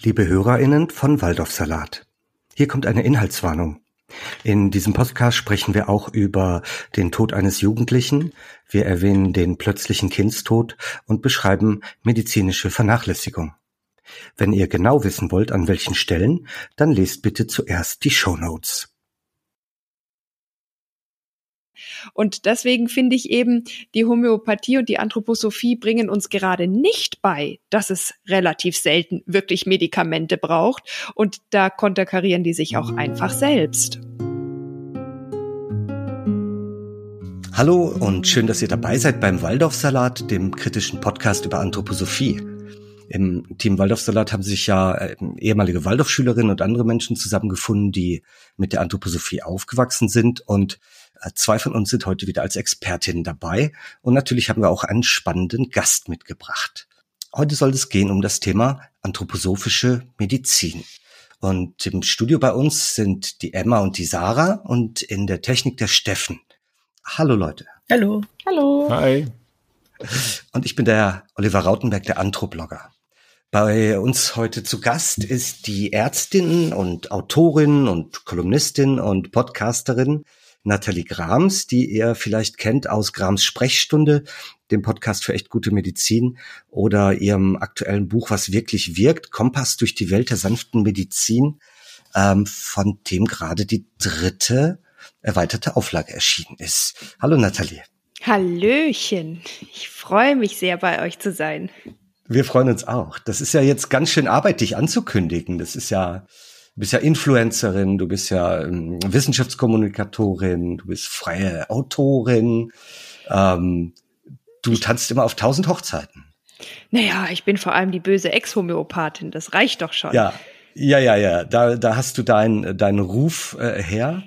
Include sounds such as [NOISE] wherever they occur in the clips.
Liebe HörerInnen von Waldorfsalat. Hier kommt eine Inhaltswarnung. In diesem Podcast sprechen wir auch über den Tod eines Jugendlichen. Wir erwähnen den plötzlichen Kindstod und beschreiben medizinische Vernachlässigung. Wenn ihr genau wissen wollt, an welchen Stellen, dann lest bitte zuerst die Show Notes. Und deswegen finde ich eben, die Homöopathie und die Anthroposophie bringen uns gerade nicht bei, dass es relativ selten wirklich Medikamente braucht. Und da konterkarieren die sich auch einfach selbst. Hallo und schön, dass ihr dabei seid beim Waldorfsalat, dem kritischen Podcast über Anthroposophie. Im Team Waldorfsalat haben sich ja äh, ehemalige Waldorfschülerinnen und andere Menschen zusammengefunden, die mit der Anthroposophie aufgewachsen sind und zwei von uns sind heute wieder als Expertinnen dabei und natürlich haben wir auch einen spannenden Gast mitgebracht. Heute soll es gehen um das Thema anthroposophische Medizin. Und im Studio bei uns sind die Emma und die Sarah und in der Technik der Steffen. Hallo Leute. Hallo. Hallo. Hi. Und ich bin der Oliver Rautenberg, der Anthroblogger. Bei uns heute zu Gast ist die Ärztin und Autorin und Kolumnistin und Podcasterin Nathalie Grams, die ihr vielleicht kennt aus Grams Sprechstunde, dem Podcast für echt gute Medizin oder ihrem aktuellen Buch Was wirklich wirkt, Kompass durch die Welt der sanften Medizin, ähm, von dem gerade die dritte erweiterte Auflage erschienen ist. Hallo Nathalie. Hallöchen. Ich freue mich sehr, bei euch zu sein. Wir freuen uns auch. Das ist ja jetzt ganz schön Arbeit, dich anzukündigen. Das ist ja, Du bist ja Influencerin, du bist ja ähm, Wissenschaftskommunikatorin, du bist freie Autorin. Ähm, du tanzt immer auf tausend Hochzeiten. Naja, ich bin vor allem die böse Ex-Homöopathin, das reicht doch schon. Ja, ja, ja, ja. Da, da hast du deinen deinen Ruf äh, her.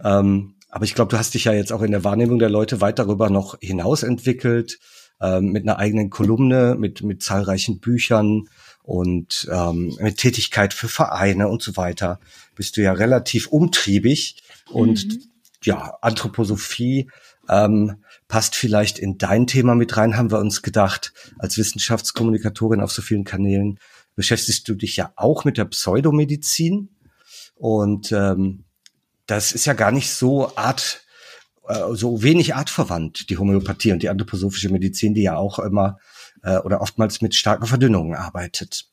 Ähm, aber ich glaube, du hast dich ja jetzt auch in der Wahrnehmung der Leute weit darüber noch hinaus entwickelt, ähm, mit einer eigenen Kolumne, mit, mit zahlreichen Büchern, und ähm, mit Tätigkeit für Vereine und so weiter bist du ja relativ umtriebig. Und mhm. ja, Anthroposophie ähm, passt vielleicht in dein Thema mit rein, haben wir uns gedacht, als Wissenschaftskommunikatorin auf so vielen Kanälen beschäftigst du dich ja auch mit der Pseudomedizin. Und ähm, das ist ja gar nicht so art äh, so wenig artverwandt, die Homöopathie und die anthroposophische Medizin, die ja auch immer äh, oder oftmals mit starken Verdünnungen arbeitet.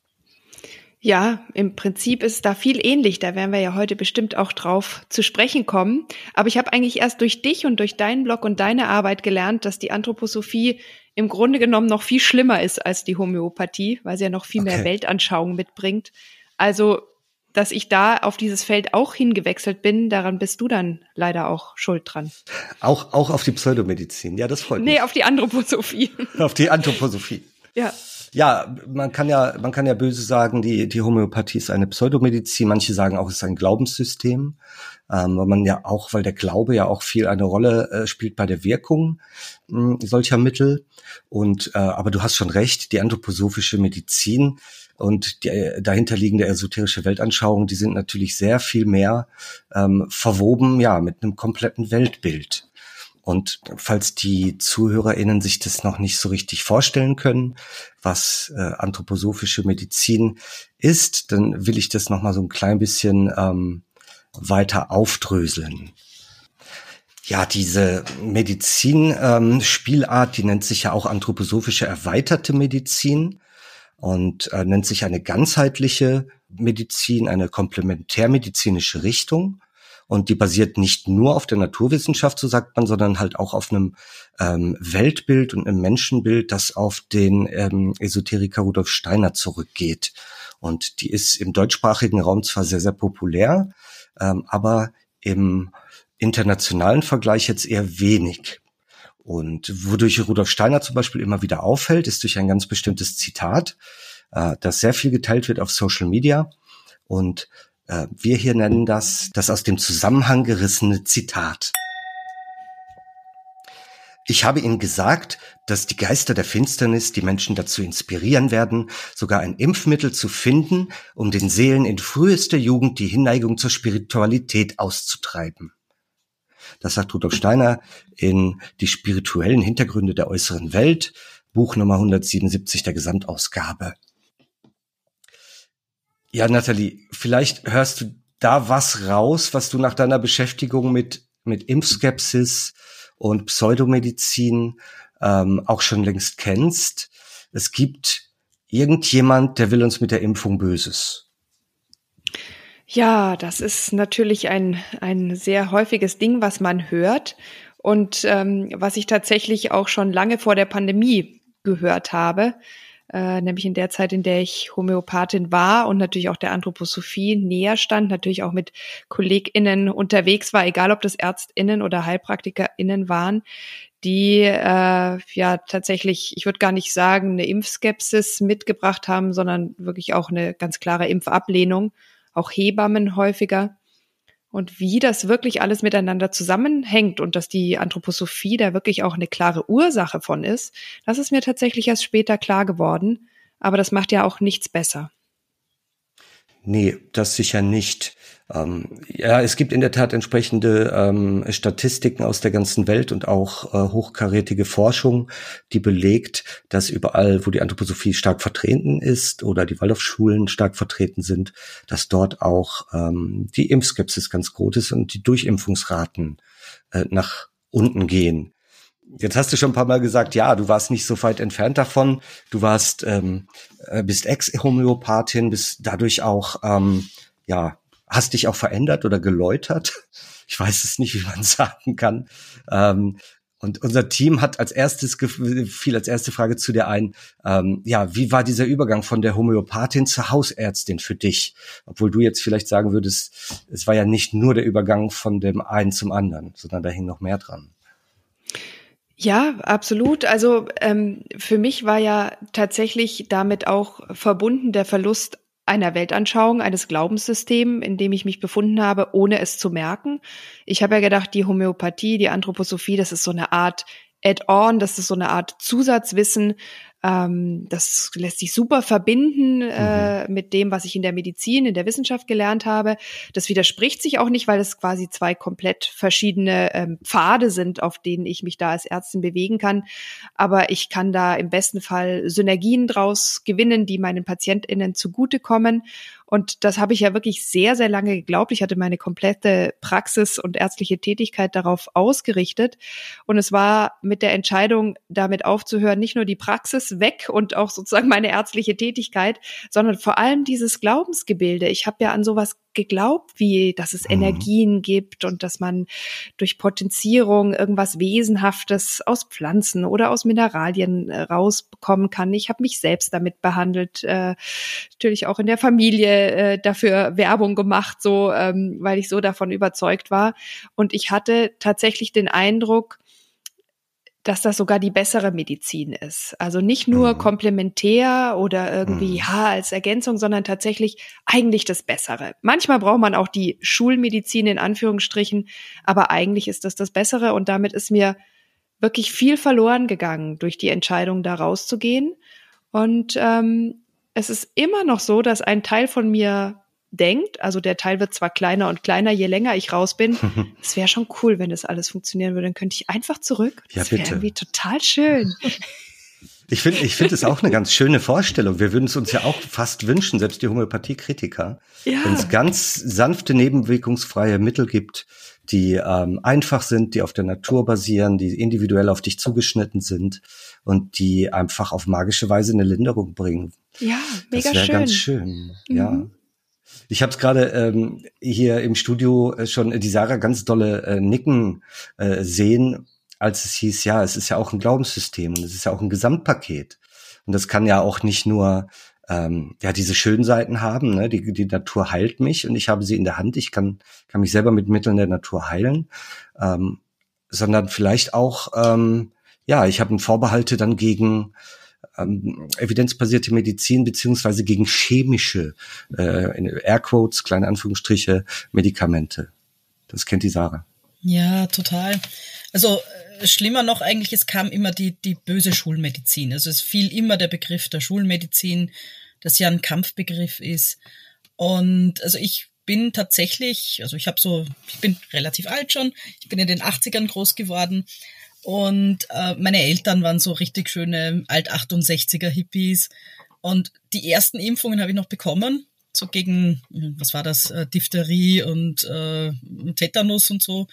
Ja, im Prinzip ist da viel ähnlich. Da werden wir ja heute bestimmt auch drauf zu sprechen kommen. Aber ich habe eigentlich erst durch dich und durch deinen Blog und deine Arbeit gelernt, dass die Anthroposophie im Grunde genommen noch viel schlimmer ist als die Homöopathie, weil sie ja noch viel okay. mehr Weltanschauung mitbringt. Also, dass ich da auf dieses Feld auch hingewechselt bin, daran bist du dann leider auch schuld dran. Auch, auch auf die Pseudomedizin. Ja, das freut mich. Nee, auf die Anthroposophie. [LAUGHS] auf die Anthroposophie. Ja. Ja, man kann ja, man kann ja böse sagen, die, die Homöopathie ist eine Pseudomedizin. Manche sagen auch, es ist ein Glaubenssystem, ähm, weil man ja auch, weil der Glaube ja auch viel eine Rolle äh, spielt bei der Wirkung mh, solcher Mittel. Und äh, aber du hast schon recht, die anthroposophische Medizin und die äh, dahinterliegende esoterische Weltanschauung, die sind natürlich sehr viel mehr ähm, verwoben, ja, mit einem kompletten Weltbild. Und falls die ZuhörerInnen sich das noch nicht so richtig vorstellen können, was äh, anthroposophische Medizin ist, dann will ich das noch mal so ein klein bisschen ähm, weiter aufdröseln. Ja, diese Medizin-Spielart, ähm, die nennt sich ja auch anthroposophische erweiterte Medizin und äh, nennt sich eine ganzheitliche Medizin, eine komplementärmedizinische Richtung. Und die basiert nicht nur auf der Naturwissenschaft, so sagt man, sondern halt auch auf einem ähm, Weltbild und einem Menschenbild, das auf den ähm, Esoteriker Rudolf Steiner zurückgeht. Und die ist im deutschsprachigen Raum zwar sehr, sehr populär, ähm, aber im internationalen Vergleich jetzt eher wenig. Und wodurch Rudolf Steiner zum Beispiel immer wieder auffällt, ist durch ein ganz bestimmtes Zitat, äh, das sehr viel geteilt wird auf Social Media. Und äh, wir hier nennen das das aus dem Zusammenhang gerissene Zitat. Ich habe Ihnen gesagt, dass die Geister der Finsternis die Menschen dazu inspirieren werden, sogar ein Impfmittel zu finden, um den Seelen in frühester Jugend die Hinneigung zur Spiritualität auszutreiben. Das sagt Rudolf Steiner in Die spirituellen Hintergründe der äußeren Welt, Buch Nummer 177 der Gesamtausgabe. Ja, Nathalie, vielleicht hörst du da was raus, was du nach deiner Beschäftigung mit, mit Impfskepsis und Pseudomedizin ähm, auch schon längst kennst. Es gibt irgendjemand, der will uns mit der Impfung Böses. Ja, das ist natürlich ein, ein sehr häufiges Ding, was man hört. Und ähm, was ich tatsächlich auch schon lange vor der Pandemie gehört habe, äh, nämlich in der Zeit, in der ich Homöopathin war und natürlich auch der Anthroposophie näher stand, natürlich auch mit KollegInnen unterwegs war, egal ob das ÄrztInnen oder HeilpraktikerInnen waren, die äh, ja tatsächlich, ich würde gar nicht sagen, eine Impfskepsis mitgebracht haben, sondern wirklich auch eine ganz klare Impfablehnung, auch Hebammen häufiger. Und wie das wirklich alles miteinander zusammenhängt und dass die Anthroposophie da wirklich auch eine klare Ursache von ist, das ist mir tatsächlich erst später klar geworden. Aber das macht ja auch nichts besser. Nee, das sicher nicht. Ähm, ja, es gibt in der Tat entsprechende ähm, Statistiken aus der ganzen Welt und auch äh, hochkarätige Forschung, die belegt, dass überall, wo die Anthroposophie stark vertreten ist oder die Waldorfschulen stark vertreten sind, dass dort auch ähm, die Impfskepsis ganz groß ist und die Durchimpfungsraten äh, nach unten gehen. Jetzt hast du schon ein paar Mal gesagt, ja, du warst nicht so weit entfernt davon. Du warst, ähm, äh, bist Ex-Homöopathin, bist dadurch auch, ähm, ja, hast dich auch verändert oder geläutert. [LAUGHS] Ich weiß es nicht, wie man [LAUGHS] sagen kann. Ähm, und unser Team hat als erstes fiel als erste Frage zu dir ein, ähm, ja, wie war dieser Übergang von der Homöopathin zur Hausärztin für dich? Obwohl du jetzt vielleicht sagen würdest, es war ja nicht nur der Übergang von dem einen zum anderen, sondern da hing noch mehr dran. Ja, absolut. Also ähm, für mich war ja tatsächlich damit auch verbunden der Verlust einer Weltanschauung, eines Glaubenssystems, in dem ich mich befunden habe, ohne es zu merken. Ich habe ja gedacht, die Homöopathie, die Anthroposophie, das ist so eine Art Add-on, das ist so eine Art Zusatzwissen, ähm, das lässt sich super verbinden äh, mhm. mit dem, was ich in der Medizin, in der Wissenschaft gelernt habe. Das widerspricht sich auch nicht, weil es quasi zwei komplett verschiedene ähm, Pfade sind, auf denen ich mich da als Ärztin bewegen kann. Aber ich kann da im besten Fall Synergien draus gewinnen, die meinen PatientInnen zugutekommen. Und das habe ich ja wirklich sehr, sehr lange geglaubt. Ich hatte meine komplette Praxis und ärztliche Tätigkeit darauf ausgerichtet. Und es war mit der Entscheidung, damit aufzuhören, nicht nur die Praxis weg und auch sozusagen meine ärztliche Tätigkeit, sondern vor allem dieses Glaubensgebilde. Ich habe ja an sowas geglaubt, wie, dass es mhm. Energien gibt und dass man durch Potenzierung irgendwas Wesenhaftes aus Pflanzen oder aus Mineralien äh, rausbekommen kann. Ich habe mich selbst damit behandelt, äh, natürlich auch in der Familie äh, dafür Werbung gemacht, so, ähm, weil ich so davon überzeugt war. Und ich hatte tatsächlich den Eindruck, dass das sogar die bessere Medizin ist. Also nicht nur mhm. komplementär oder irgendwie, mhm. ja, als Ergänzung, sondern tatsächlich eigentlich das Bessere. Manchmal braucht man auch die Schulmedizin in Anführungsstrichen, aber eigentlich ist das das Bessere und damit ist mir wirklich viel verloren gegangen durch die Entscheidung, da rauszugehen. Und ähm, es ist immer noch so, dass ein Teil von mir denkt. Also der Teil wird zwar kleiner und kleiner, je länger ich raus bin. [LAUGHS] Es wäre schon cool, wenn das alles funktionieren würde. Dann könnte ich einfach zurück. Ja, das wäre irgendwie total schön. [LAUGHS] Ich finde, ich finde es auch eine ganz schöne Vorstellung. Wir würden es uns ja auch fast wünschen, selbst die Homöopathie-Kritiker, ja. wenn es ganz sanfte, nebenwirkungsfreie Mittel gibt, die ähm, einfach sind, die auf der Natur basieren, die individuell auf dich zugeschnitten sind und die einfach auf magische Weise eine Linderung bringen. Ja, mega das schön. ganz schön. Mhm. Ja. Ich habe es gerade ähm, hier im Studio äh, schon die Sarah ganz dolle äh, nicken äh, sehen, als es hieß, ja, es ist ja auch ein Glaubenssystem und es ist ja auch ein Gesamtpaket. Und das kann ja auch nicht nur ähm, ja diese schönen Seiten haben. Ne? Die, die Natur heilt mich und ich habe sie in der Hand. Ich kann, kann mich selber mit Mitteln der Natur heilen, ähm, sondern vielleicht auch, ähm, ja, ich habe Vorbehalte dann gegen ähm, evidenzbasierte Medizin beziehungsweise gegen chemische, äh, in Airquotes, kleine Anführungsstriche, Medikamente. Das kennt die Sarah. Ja, total. Also äh, schlimmer noch eigentlich, es kam immer die, die böse Schulmedizin. Also es fiel immer der Begriff der Schulmedizin, das ja ein Kampfbegriff ist. Und also ich bin tatsächlich, also ich habe so, ich bin relativ alt schon, ich bin in den 80ern groß geworden und äh, meine Eltern waren so richtig schöne Alt-68er Hippies. Und die ersten Impfungen habe ich noch bekommen. so gegen, was war das, äh, Diphtherie und äh, Tetanus und so.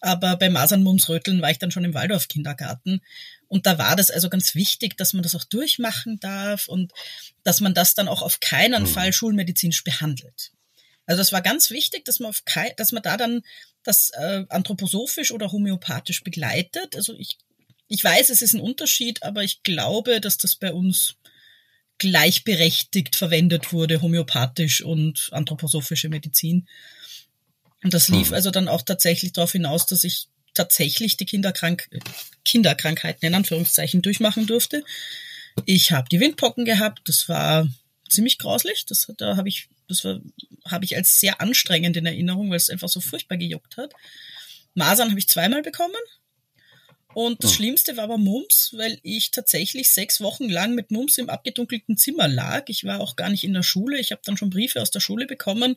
Aber bei Masern, Mumps, Röteln war ich dann schon im Waldorf-Kindergarten. Und da war das also ganz wichtig, dass man das auch durchmachen darf und dass man das dann auch auf keinen mhm. Fall schulmedizinisch behandelt. Also es war ganz wichtig, dass man auf kein, dass man da dann das äh, anthroposophisch oder homöopathisch begleitet. Also ich, ich weiß, es ist ein Unterschied, aber ich glaube, dass das bei uns gleichberechtigt verwendet wurde, homöopathisch und anthroposophische Medizin. Und das lief hm. also dann auch tatsächlich darauf hinaus, dass ich tatsächlich die Kinderkrank Kinderkrankheiten in Anführungszeichen durchmachen durfte. Ich habe die Windpocken gehabt, das war ziemlich grauslich. Das, da habe ich, das habe ich als sehr anstrengend in Erinnerung, weil es einfach so furchtbar gejuckt hat. Masern habe ich zweimal bekommen. Und das oh. Schlimmste war aber Mumps, weil ich tatsächlich sechs Wochen lang mit Mumps im abgedunkelten Zimmer lag. Ich war auch gar nicht in der Schule. Ich habe dann schon Briefe aus der Schule bekommen.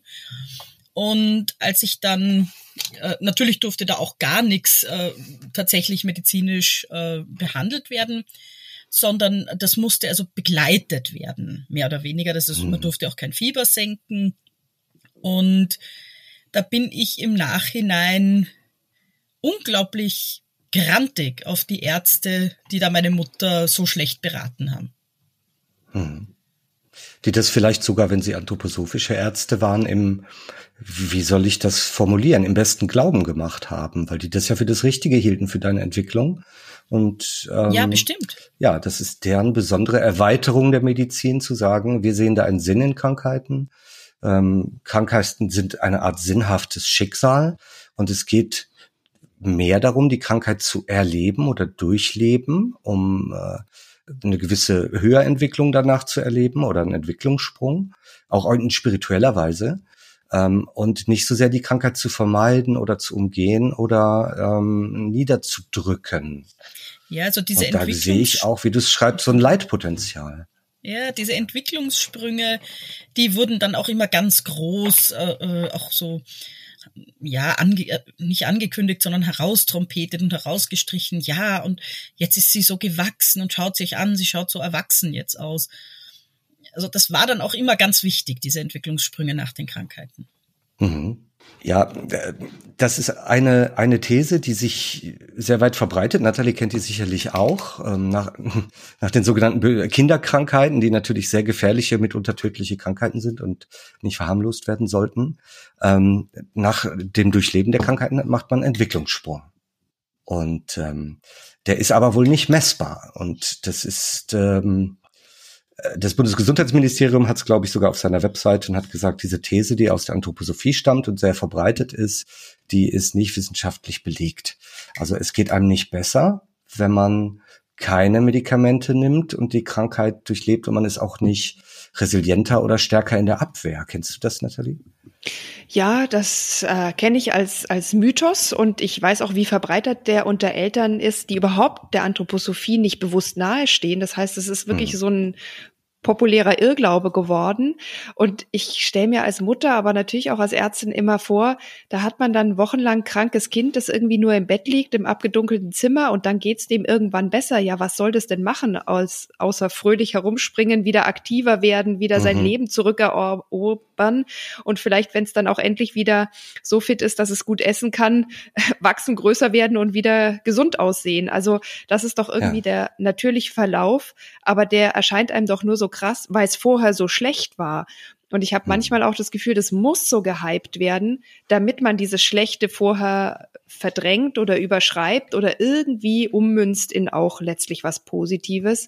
Und als ich dann, äh, natürlich durfte da auch gar nichts äh, tatsächlich medizinisch äh, behandelt werden, sondern das musste also begleitet werden, mehr oder weniger. Das ist, mhm. Man durfte auch kein Fieber senken. Und da bin ich im Nachhinein unglaublich grantig auf die Ärzte, die da meine Mutter so schlecht beraten haben. Mhm. Die das vielleicht sogar, wenn sie anthroposophische Ärzte waren, im, wie soll ich das formulieren, im besten Glauben gemacht haben, weil die das ja für das Richtige hielten für deine Entwicklung und ähm, ja, bestimmt. Ja, das ist deren besondere Erweiterung der Medizin zu sagen, wir sehen da einen Sinn in Krankheiten. Ähm, Krankheiten sind eine Art sinnhaftes Schicksal und es geht mehr darum, die Krankheit zu erleben oder durchleben, um äh, eine gewisse Höherentwicklung danach zu erleben oder einen Entwicklungssprung, auch in spiritueller Weise ähm, und nicht so sehr die Krankheit zu vermeiden oder zu umgehen oder ähm, niederzudrücken. Ja, also diese und da sehe ich auch, wie du es schreibst, so ein Leitpotenzial. Ja, diese Entwicklungssprünge, die wurden dann auch immer ganz groß, äh, äh auch so ja, ange äh, nicht angekündigt, sondern heraustrompetet und herausgestrichen. Ja, und jetzt ist sie so gewachsen und schaut sich an, sie schaut so erwachsen jetzt aus. Also das war dann auch immer ganz wichtig, diese Entwicklungssprünge nach den Krankheiten. Mhm. Ja, das ist eine, eine These, die sich sehr weit verbreitet. Natalie kennt die sicherlich auch. Ähm, nach, [LAUGHS] nach den sogenannten Kinderkrankheiten, die natürlich sehr gefährliche, mitunter tödliche Krankheiten sind und nicht verharmlost werden sollten. Ähm, nach dem Durchleben der Krankheiten macht man Entwicklungssprung. Und ähm, der ist aber wohl nicht messbar. Und das ist ähm, das Bundesgesundheitsministerium hat es, glaube ich, sogar auf seiner Webseite und hat gesagt, diese These, die aus der Anthroposophie stammt und sehr verbreitet ist, die ist nicht wissenschaftlich belegt. Also es geht einem nicht besser, wenn man keine Medikamente nimmt und die Krankheit durchlebt und man ist auch nicht resilienter oder stärker in der Abwehr. Kennst du das, Nathalie? Ja, das äh, kenne ich als, als Mythos und ich weiß auch, wie verbreitet der unter Eltern ist, die überhaupt der Anthroposophie nicht bewusst nahestehen. Das heißt, es ist wirklich hm. so ein populärer Irrglaube geworden. Und ich stelle mir als Mutter, aber natürlich auch als Ärztin immer vor, da hat man dann wochenlang krankes Kind, das irgendwie nur im Bett liegt, im abgedunkelten Zimmer und dann geht's dem irgendwann besser. Ja, was soll das denn machen, aus, außer fröhlich herumspringen, wieder aktiver werden, wieder mhm. sein Leben zurückerobern und vielleicht, wenn es dann auch endlich wieder so fit ist, dass es gut essen kann, [LAUGHS] wachsen, größer werden und wieder gesund aussehen. Also das ist doch irgendwie ja. der natürliche Verlauf, aber der erscheint einem doch nur so krass, weil es vorher so schlecht war. Und ich habe mhm. manchmal auch das Gefühl, das muss so gehypt werden, damit man dieses Schlechte vorher verdrängt oder überschreibt oder irgendwie ummünzt in auch letztlich was Positives.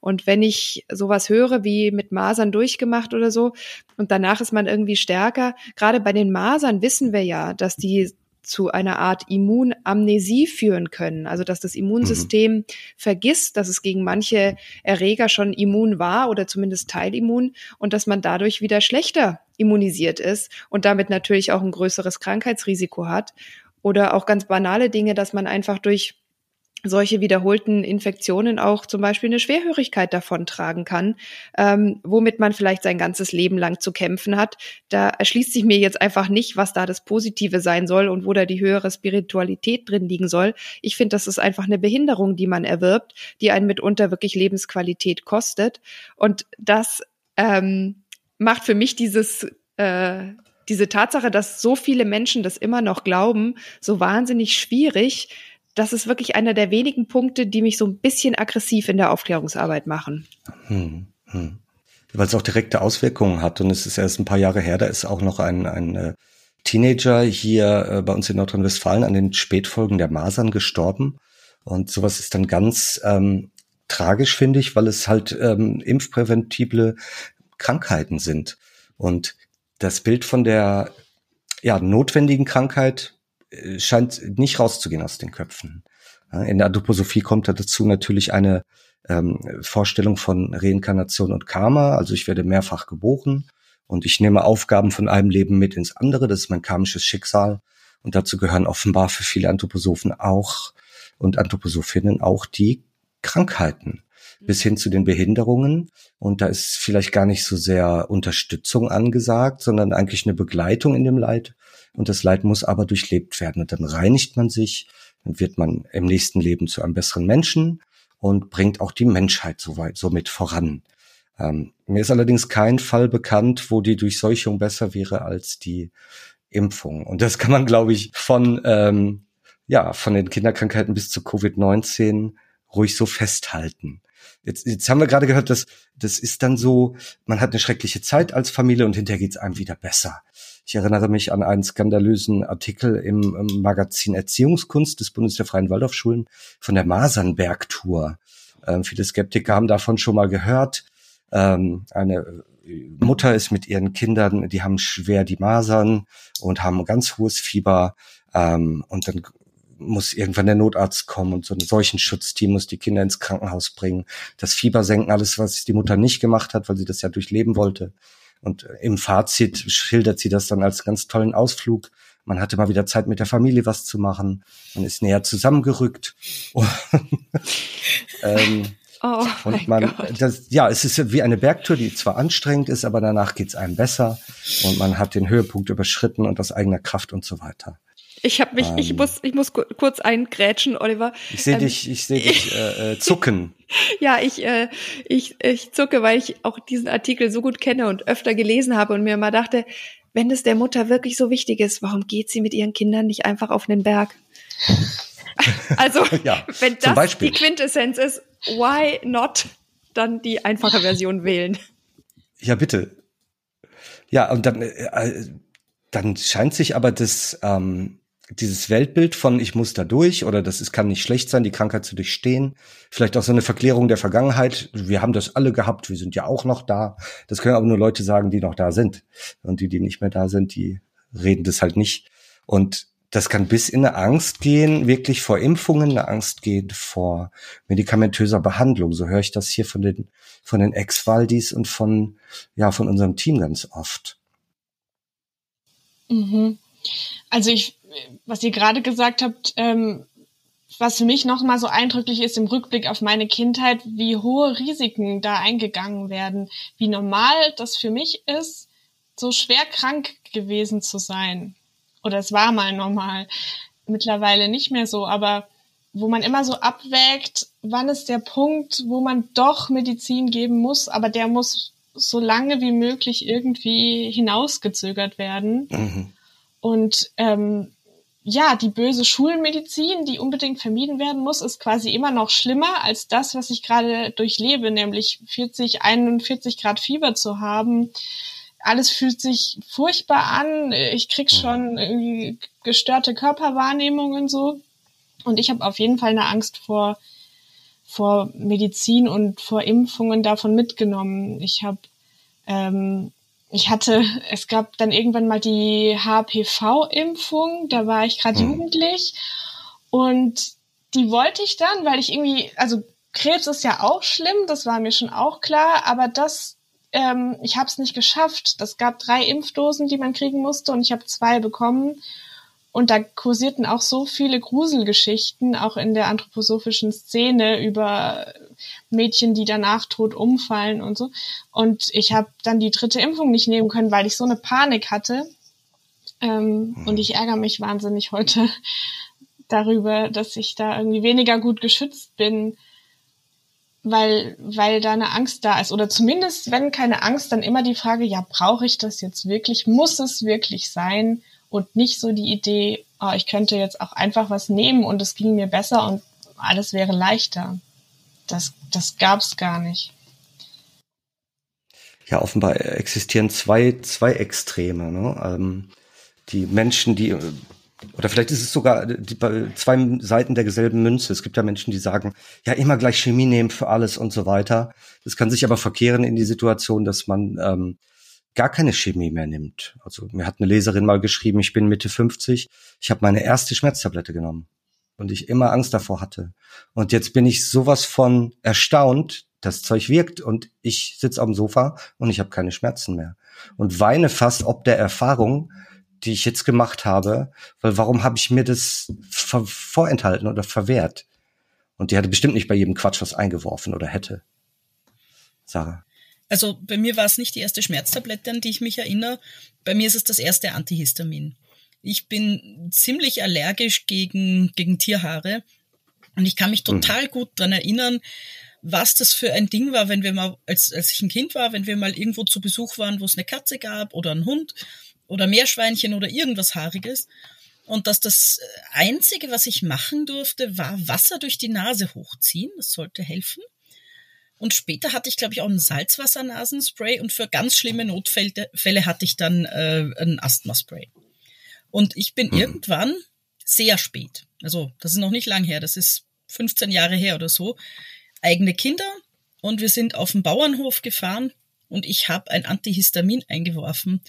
Und wenn ich sowas höre wie mit Masern durchgemacht oder so und danach ist man irgendwie stärker, gerade bei den Masern wissen wir ja, dass die zu einer Art Immunamnesie führen können. Also dass das Immunsystem mhm. vergisst, dass es gegen manche Erreger schon immun war oder zumindest teilimmun und dass man dadurch wieder schlechter immunisiert ist und damit natürlich auch ein größeres Krankheitsrisiko hat. Oder auch ganz banale Dinge, dass man einfach durch solche wiederholten Infektionen auch zum Beispiel eine Schwerhörigkeit davontragen kann, ähm, womit man vielleicht sein ganzes Leben lang zu kämpfen hat. Da erschließt sich mir jetzt einfach nicht, was da das Positive sein soll und wo da die höhere Spiritualität drin liegen soll. Ich finde, das ist einfach eine Behinderung, die man erwirbt, die einen mitunter wirklich Lebensqualität kostet. Und das ähm, macht für mich dieses, äh, diese Tatsache, dass so viele Menschen das immer noch glauben, so wahnsinnig schwierig. Das ist wirklich einer der wenigen Punkte, die mich so ein bisschen aggressiv in der Aufklärungsarbeit machen. Hm, hm. Weil es auch direkte Auswirkungen hat. Und es ist erst ein paar Jahre her, da ist auch noch ein, ein äh, Teenager hier äh, bei uns in Nordrhein-Westfalen an den Spätfolgen der Masern gestorben. Und sowas ist dann ganz ähm, tragisch, finde ich, weil es halt ähm, impfpräventible Krankheiten sind. Und das Bild von der ja, notwendigen Krankheit scheint nicht rauszugehen aus den Köpfen. In der Anthroposophie kommt da dazu natürlich eine ähm, Vorstellung von Reinkarnation und Karma. Also ich werde mehrfach geboren und ich nehme Aufgaben von einem Leben mit ins andere. Das ist mein karmisches Schicksal. Und dazu gehören offenbar für viele Anthroposophen auch und Anthroposophinnen auch die Krankheiten bis hin zu den Behinderungen. Und da ist vielleicht gar nicht so sehr Unterstützung angesagt, sondern eigentlich eine Begleitung in dem Leid. Und das Leid muss aber durchlebt werden. Und dann reinigt man sich, dann wird man im nächsten Leben zu einem besseren Menschen und bringt auch die Menschheit soweit, somit voran. Ähm, mir ist allerdings kein Fall bekannt, wo die Durchseuchung besser wäre als die Impfung. Und das kann man, glaube ich, von, ähm, ja, von den Kinderkrankheiten bis zu Covid-19 ruhig so festhalten. Jetzt, jetzt haben wir gerade gehört, dass das ist dann so, man hat eine schreckliche Zeit als Familie und hinterher geht's einem wieder besser. Ich erinnere mich an einen skandalösen Artikel im, im Magazin Erziehungskunst des Bundes der Freien Waldorfschulen von der Masernberg-Tour. Ähm, viele Skeptiker haben davon schon mal gehört. Ähm, eine Mutter ist mit ihren Kindern, die haben schwer die Masern und haben ganz hohes Fieber. Ähm, und dann muss irgendwann der Notarzt kommen und so ein Seuchenschutzteam muss die Kinder ins Krankenhaus bringen. Das Fieber senken, alles, was die Mutter nicht gemacht hat, weil sie das ja durchleben wollte. Und im Fazit schildert sie das dann als ganz tollen Ausflug. Man hatte mal wieder Zeit mit der Familie was zu machen. Man ist näher zusammengerückt. [LAUGHS] ähm, oh und man, das, ja, es ist wie eine Bergtour, die zwar anstrengend ist, aber danach geht's einem besser und man hat den Höhepunkt überschritten und aus eigener Kraft und so weiter. Ich habe mich, ähm, ich muss, ich muss kurz eingrätschen, Oliver. Ich sehe ähm, dich, ich sehe dich [LAUGHS] äh, äh, zucken. ja, ich, äh, ich, ich zucke, weil ich auch diesen Artikel so gut kenne und öfter gelesen habe und mir mal dachte, wenn es der Mutter wirklich so wichtig ist, warum geht sie mit ihren Kindern nicht einfach auf den Berg? [LAUGHS] also, ja, wenn das die Quintessenz ist, why not dann die einfache Version wählen? Ja, bitte. Ja, und dann, äh, äh dann scheint sich aber das, ähm, dieses Weltbild von ich muss da durch oder das ist, kann nicht schlecht sein, die Krankheit zu durchstehen. Vielleicht auch so eine Verklärung der Vergangenheit. Wir haben das alle gehabt, wir sind ja auch noch da. Das können aber nur Leute sagen, die noch da sind. Und die, die nicht mehr da sind, die reden das halt nicht. Und das kann bis in eine Angst gehen, wirklich vor Impfungen, eine Angst gehen vor medikamentöser Behandlung. So höre ich das hier von den, von den Ex-Waldis und von, ja, von unserem Team ganz oft. Mhm. Also ich was ihr gerade gesagt habt, ähm, was für mich nochmal so eindrücklich ist im Rückblick auf meine Kindheit, wie hohe Risiken da eingegangen werden, wie normal das für mich ist, so schwer krank gewesen zu sein. Oder es war mal normal, mittlerweile nicht mehr so, aber wo man immer so abwägt, wann ist der Punkt, wo man doch Medizin geben muss, aber der muss so lange wie möglich irgendwie hinausgezögert werden. Mhm. Und ähm, ja, die böse Schulmedizin, die unbedingt vermieden werden muss, ist quasi immer noch schlimmer als das, was ich gerade durchlebe, nämlich 40, 41 Grad Fieber zu haben. Alles fühlt sich furchtbar an. Ich krieg schon irgendwie gestörte Körperwahrnehmungen so. Und ich habe auf jeden Fall eine Angst vor, vor Medizin und vor Impfungen davon mitgenommen. Ich habe ähm, ich hatte, es gab dann irgendwann mal die HPV-Impfung, da war ich gerade mhm. jugendlich und die wollte ich dann, weil ich irgendwie, also Krebs ist ja auch schlimm, das war mir schon auch klar, aber das, ähm, ich habe es nicht geschafft. Das gab drei Impfdosen, die man kriegen musste und ich habe zwei bekommen und da kursierten auch so viele Gruselgeschichten, auch in der anthroposophischen Szene über Mädchen, die danach tot umfallen und so. Und ich habe dann die dritte Impfung nicht nehmen können, weil ich so eine Panik hatte. Ähm, mhm. Und ich ärgere mich wahnsinnig heute [LAUGHS] darüber, dass ich da irgendwie weniger gut geschützt bin, weil, weil da eine Angst da ist. Oder zumindest, wenn keine Angst, dann immer die Frage, ja, brauche ich das jetzt wirklich? Muss es wirklich sein? Und nicht so die Idee, oh, ich könnte jetzt auch einfach was nehmen und es ging mir besser und alles wäre leichter. Das, das gab's gar nicht. Ja, offenbar existieren zwei, zwei Extreme. Ne? Ähm, die Menschen, die oder vielleicht ist es sogar die, zwei Seiten der selben Münze. Es gibt ja Menschen, die sagen, ja, immer gleich Chemie nehmen für alles und so weiter. Das kann sich aber verkehren in die Situation, dass man ähm, gar keine Chemie mehr nimmt. Also mir hat eine Leserin mal geschrieben, ich bin Mitte 50, ich habe meine erste Schmerztablette genommen und ich immer Angst davor hatte. Und jetzt bin ich sowas von erstaunt, das Zeug wirkt und ich sitze am Sofa und ich habe keine Schmerzen mehr und weine fast ob der Erfahrung, die ich jetzt gemacht habe, weil warum habe ich mir das vorenthalten oder verwehrt? Und die hatte bestimmt nicht bei jedem Quatsch was eingeworfen oder hätte. Sarah. Also bei mir war es nicht die erste Schmerztablette, an die ich mich erinnere. Bei mir ist es das erste Antihistamin. Ich bin ziemlich allergisch gegen, gegen Tierhaare und ich kann mich hm. total mhm. gut dran erinnern, was das für ein Ding war, wenn wir mal, als, als ich ein Kind war, wenn wir mal irgendwo zu Besuch waren, wo es eine Katze gab oder einen Hund oder Meerschweinchen oder irgendwas Haariges. Und dass das Einzige, was ich machen durfte, war Wasser durch die Nase hochziehen. Das sollte helfen. Und später hatte ich, glaube ich, auch ein Salzwassernasenspray und für ganz schlimme Notfälle hatte ich dann äh, ein Asthma-Spray. Und ich bin mhm. irgendwann sehr spät, also das ist noch nicht lang her, das ist 15 Jahre her oder so, eigene Kinder und wir sind auf den Bauernhof gefahren und ich habe ein Antihistamin eingeworfen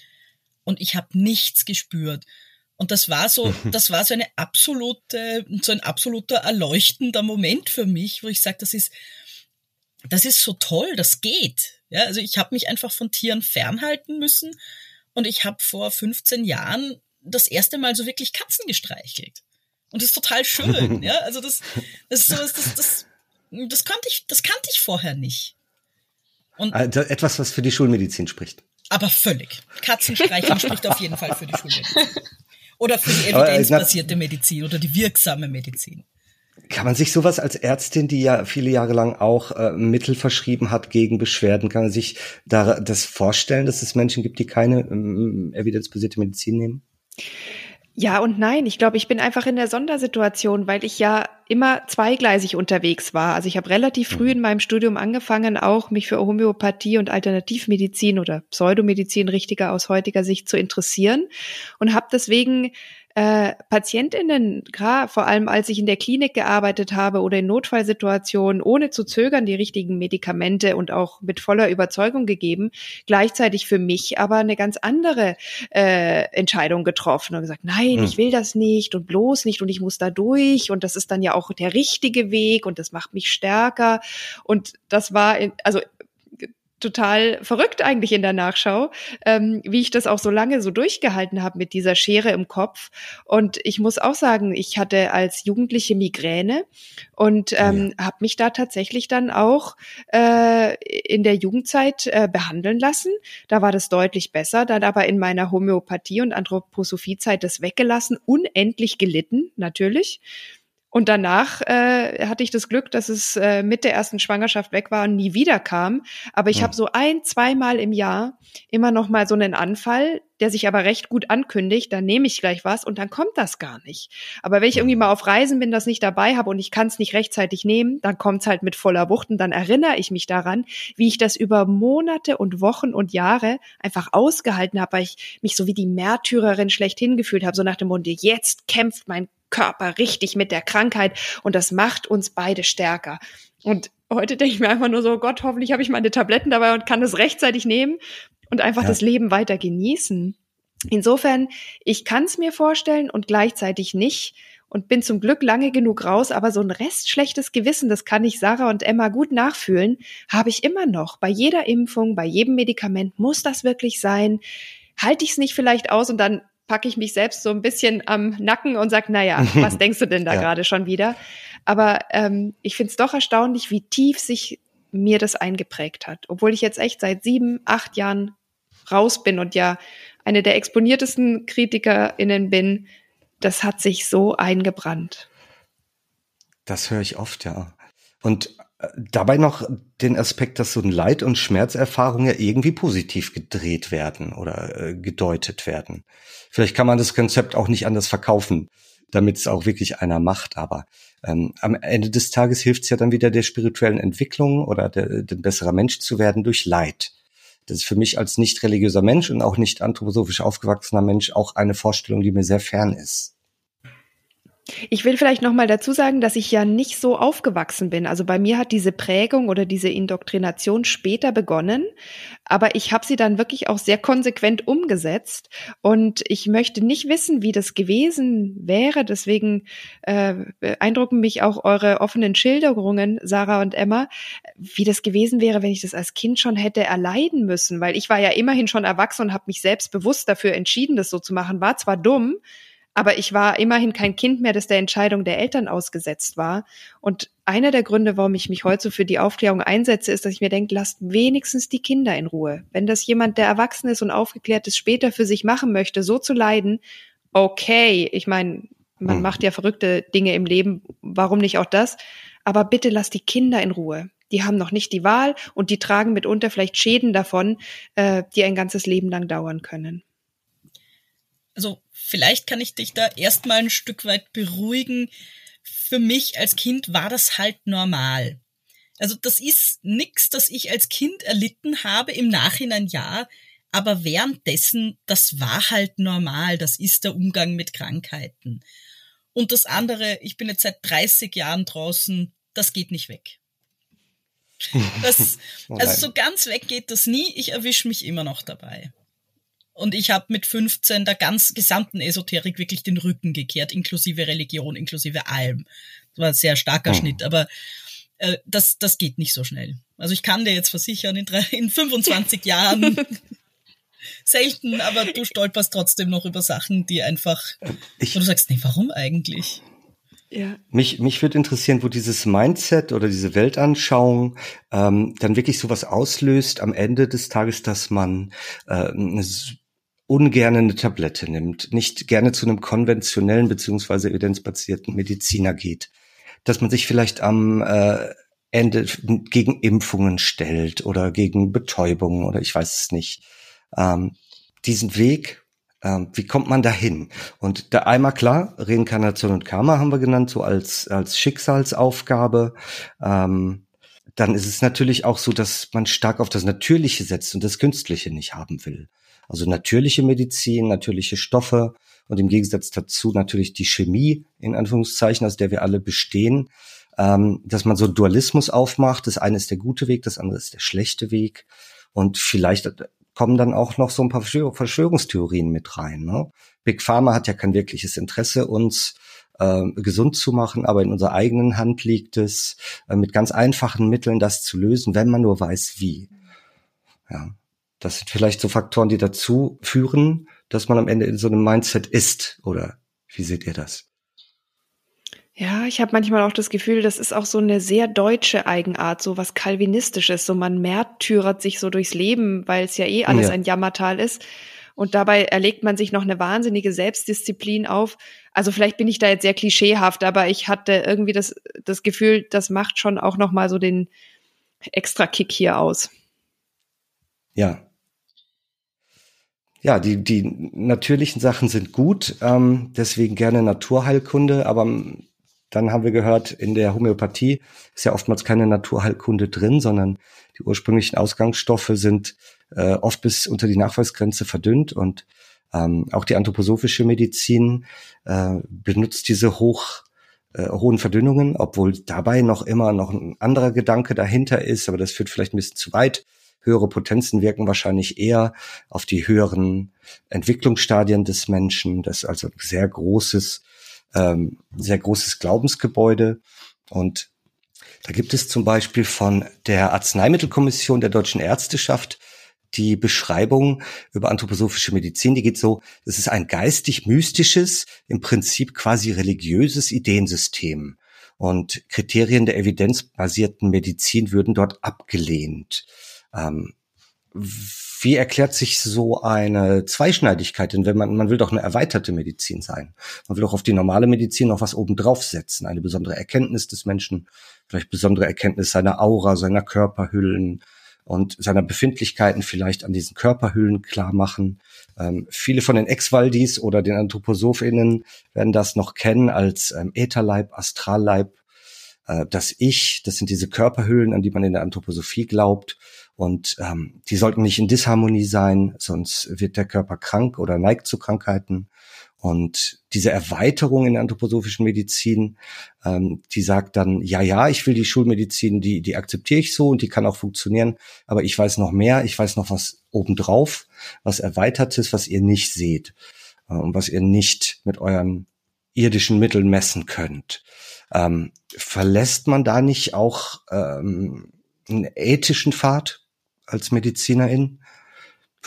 und ich habe nichts gespürt. Und das war so, [LAUGHS] das war so eine absolute, so ein absoluter erleuchtender Moment für mich, wo ich sage, das ist, das ist so toll, das geht. Ja, also ich habe mich einfach von Tieren fernhalten müssen und ich habe vor 15 Jahren das erste Mal so wirklich Katzen gestreichelt. Und das ist total schön, [LAUGHS] ja. Also das, das ist so, das, das, das, kannte ich, das kannte ich vorher nicht. Und also etwas, was für die Schulmedizin spricht. Aber völlig. Katzenstreicheln [LAUGHS] spricht auf jeden Fall für die Schulmedizin. Oder für die evidenzbasierte Medizin oder die wirksame Medizin. Kann man sich sowas als Ärztin, die ja viele Jahre lang auch äh, Mittel verschrieben hat gegen Beschwerden, kann man sich da das vorstellen, dass es Menschen gibt, die keine ähm, evidenzbasierte Medizin nehmen? Ja und nein. Ich glaube, ich bin einfach in der Sondersituation, weil ich ja immer zweigleisig unterwegs war. Also ich habe relativ früh mhm. in meinem Studium angefangen, auch mich für Homöopathie und Alternativmedizin oder Pseudomedizin richtiger aus heutiger Sicht zu interessieren und habe deswegen äh, PatientInnen, gerade vor allem als ich in der Klinik gearbeitet habe oder in Notfallsituationen, ohne zu zögern die richtigen Medikamente und auch mit voller Überzeugung gegeben, gleichzeitig für mich aber eine ganz andere äh, Entscheidung getroffen und gesagt, nein, hm. ich will das nicht und bloß nicht und ich muss da durch und das ist dann ja auch der richtige Weg und das macht mich stärker und das war, in, also total verrückt eigentlich in der Nachschau, ähm, wie ich das auch so lange so durchgehalten habe mit dieser Schere im Kopf. Und ich muss auch sagen, ich hatte als Jugendliche Migräne und ähm, ja. habe mich da tatsächlich dann auch äh, in der Jugendzeit äh, behandeln lassen. Da war das deutlich besser, dann aber in meiner Homöopathie und Anthroposophiezeit das weggelassen, unendlich gelitten natürlich. Und danach äh, hatte ich das Glück, dass es äh, mit der ersten Schwangerschaft weg war und nie wieder kam. Aber ich ja. habe so ein, zweimal im Jahr immer noch mal so einen Anfall, der sich aber recht gut ankündigt. Dann nehme ich gleich was und dann kommt das gar nicht. Aber wenn ich irgendwie mal auf Reisen bin, das nicht dabei habe und ich kann es nicht rechtzeitig nehmen, dann kommt es halt mit voller Wucht und dann erinnere ich mich daran, wie ich das über Monate und Wochen und Jahre einfach ausgehalten habe, weil ich mich so wie die Märtyrerin schlechthin gefühlt habe, so nach dem Munde, jetzt kämpft mein Körper richtig mit der Krankheit und das macht uns beide stärker. Und heute denke ich mir einfach nur so, Gott, hoffentlich habe ich meine Tabletten dabei und kann das rechtzeitig nehmen und einfach ja. das Leben weiter genießen. Insofern, ich kann es mir vorstellen und gleichzeitig nicht und bin zum Glück lange genug raus, aber so ein Rest schlechtes Gewissen, das kann ich Sarah und Emma gut nachfühlen, habe ich immer noch. Bei jeder Impfung, bei jedem Medikament muss das wirklich sein. Halte ich es nicht vielleicht aus und dann packe ich mich selbst so ein bisschen am Nacken und sage, naja, [LAUGHS] was denkst du denn da ja. gerade schon wieder? Aber ähm, ich finde es doch erstaunlich, wie tief sich mir das eingeprägt hat. Obwohl ich jetzt echt seit sieben, acht Jahren raus bin und ja eine der exponiertesten KritikerInnen bin, das hat sich so eingebrannt. Das höre ich oft, ja. Und dabei noch den Aspekt, dass so ein Leid- und Schmerzerfahrung ja irgendwie positiv gedreht werden oder äh, gedeutet werden. Vielleicht kann man das Konzept auch nicht anders verkaufen, damit es auch wirklich einer macht, aber ähm, am Ende des Tages hilft es ja dann wieder der spirituellen Entwicklung oder der, der besserer Mensch zu werden durch Leid. Das ist für mich als nicht religiöser Mensch und auch nicht anthroposophisch aufgewachsener Mensch auch eine Vorstellung, die mir sehr fern ist. Ich will vielleicht noch mal dazu sagen, dass ich ja nicht so aufgewachsen bin. Also bei mir hat diese Prägung oder diese Indoktrination später begonnen, aber ich habe sie dann wirklich auch sehr konsequent umgesetzt und ich möchte nicht wissen, wie das gewesen wäre. Deswegen äh, beeindrucken mich auch eure offenen Schilderungen, Sarah und Emma, wie das gewesen wäre, wenn ich das als Kind schon hätte erleiden müssen, weil ich war ja immerhin schon erwachsen und habe mich selbst bewusst dafür entschieden, das so zu machen. War zwar dumm, aber ich war immerhin kein Kind mehr, das der Entscheidung der Eltern ausgesetzt war. Und einer der Gründe, warum ich mich heute so für die Aufklärung einsetze, ist, dass ich mir denke, lasst wenigstens die Kinder in Ruhe. Wenn das jemand, der erwachsen ist und aufgeklärt ist, später für sich machen möchte, so zu leiden, okay, ich meine, man hm. macht ja verrückte Dinge im Leben, warum nicht auch das? Aber bitte lasst die Kinder in Ruhe. Die haben noch nicht die Wahl und die tragen mitunter vielleicht Schäden davon, äh, die ein ganzes Leben lang dauern können. Also vielleicht kann ich dich da erstmal ein Stück weit beruhigen. Für mich als Kind war das halt normal. Also das ist nichts, das ich als Kind erlitten habe, im Nachhinein ja, aber währenddessen, das war halt normal, das ist der Umgang mit Krankheiten. Und das andere, ich bin jetzt seit 30 Jahren draußen, das geht nicht weg. [LAUGHS] Das, also so ganz weg geht das nie, ich erwische mich immer noch dabei. Und ich habe mit 15 der ganz gesamten Esoterik wirklich den Rücken gekehrt, inklusive Religion, inklusive allem. Das war ein sehr starker oh. Schnitt, aber äh, das, das geht nicht so schnell. Also ich kann dir jetzt versichern, in, drei, in 25 [LAUGHS] Jahren [LAUGHS] selten, aber du stolperst trotzdem noch über Sachen, die einfach, ich, wo du sagst, nee, warum eigentlich? Ja. Mich, mich würde interessieren, wo dieses Mindset oder diese Weltanschauung ähm, dann wirklich sowas auslöst am Ende des Tages, dass man äh, eine ungern eine Tablette nimmt, nicht gerne zu einem konventionellen beziehungsweise evidenzbasierten Mediziner geht, dass man sich vielleicht am äh, Ende gegen Impfungen stellt oder gegen Betäubungen oder ich weiß es nicht. Ähm, diesen Weg, ähm, wie kommt man dahin? Und da einmal klar, Reinkarnation und Karma haben wir genannt, so als, als Schicksalsaufgabe. Ähm, dann ist es natürlich auch so, dass man stark auf das Natürliche setzt und das Künstliche nicht haben will. Also natürliche Medizin, natürliche Stoffe und im Gegensatz dazu natürlich die Chemie, in Anführungszeichen, aus der wir alle bestehen, ähm, dass man so Dualismus aufmacht. Das eine ist der gute Weg, das andere ist der schlechte Weg. Und vielleicht kommen dann auch noch so ein paar Verschwörungstheorien mit rein. Ne? Big Pharma hat ja kein wirkliches Interesse, uns äh, gesund zu machen, aber in unserer eigenen Hand liegt es, äh, mit ganz einfachen Mitteln das zu lösen, wenn man nur weiß, wie. Ja. Das sind vielleicht so Faktoren, die dazu führen, dass man am Ende in so einem Mindset ist. Oder wie seht ihr das? Ja, ich habe manchmal auch das Gefühl, das ist auch so eine sehr deutsche Eigenart, so was Calvinistisches. So man märtyrert sich so durchs Leben, weil es ja eh alles ja. ein Jammertal ist. Und dabei erlegt man sich noch eine wahnsinnige Selbstdisziplin auf. Also vielleicht bin ich da jetzt sehr klischeehaft, aber ich hatte irgendwie das, das Gefühl, das macht schon auch noch mal so den extra Kick hier aus. Ja, ja, die, die natürlichen Sachen sind gut, ähm, deswegen gerne Naturheilkunde, aber ähm, dann haben wir gehört, in der Homöopathie ist ja oftmals keine Naturheilkunde drin, sondern die ursprünglichen Ausgangsstoffe sind äh, oft bis unter die Nachweisgrenze verdünnt und ähm, auch die anthroposophische Medizin äh, benutzt diese hoch äh, hohen Verdünnungen, obwohl dabei noch immer noch ein anderer Gedanke dahinter ist, aber das führt vielleicht ein bisschen zu weit höhere Potenzen wirken wahrscheinlich eher auf die höheren Entwicklungsstadien des Menschen. Das ist also ein sehr großes, ähm, sehr großes Glaubensgebäude. Und da gibt es zum Beispiel von der Arzneimittelkommission der deutschen Ärzteschaft die Beschreibung über anthroposophische Medizin, die geht so, es ist ein geistig-mystisches, im Prinzip quasi religiöses Ideensystem. Und Kriterien der evidenzbasierten Medizin würden dort abgelehnt. Ähm, wie erklärt sich so eine Zweischneidigkeit? Denn wenn man, man will doch eine erweiterte Medizin sein. Man will doch auf die normale Medizin noch was obendrauf setzen. Eine besondere Erkenntnis des Menschen, vielleicht besondere Erkenntnis seiner Aura, seiner Körperhüllen und seiner Befindlichkeiten vielleicht an diesen Körperhüllen klar machen. Ähm, viele von den Ex-Valdis oder den AnthroposophInnen werden das noch kennen als ähm, Ätherleib, Astralleib, äh, das Ich, das sind diese Körperhüllen, an die man in der Anthroposophie glaubt. Und ähm, die sollten nicht in Disharmonie sein, sonst wird der Körper krank oder neigt zu Krankheiten. Und diese Erweiterung in der anthroposophischen Medizin, ähm, die sagt dann, ja, ja, ich will die Schulmedizin, die, die akzeptiere ich so und die kann auch funktionieren, aber ich weiß noch mehr, ich weiß noch was obendrauf, was erweitertes, was ihr nicht seht äh, und was ihr nicht mit euren irdischen Mitteln messen könnt. Ähm, verlässt man da nicht auch ähm, einen ethischen Pfad? Als Medizinerin?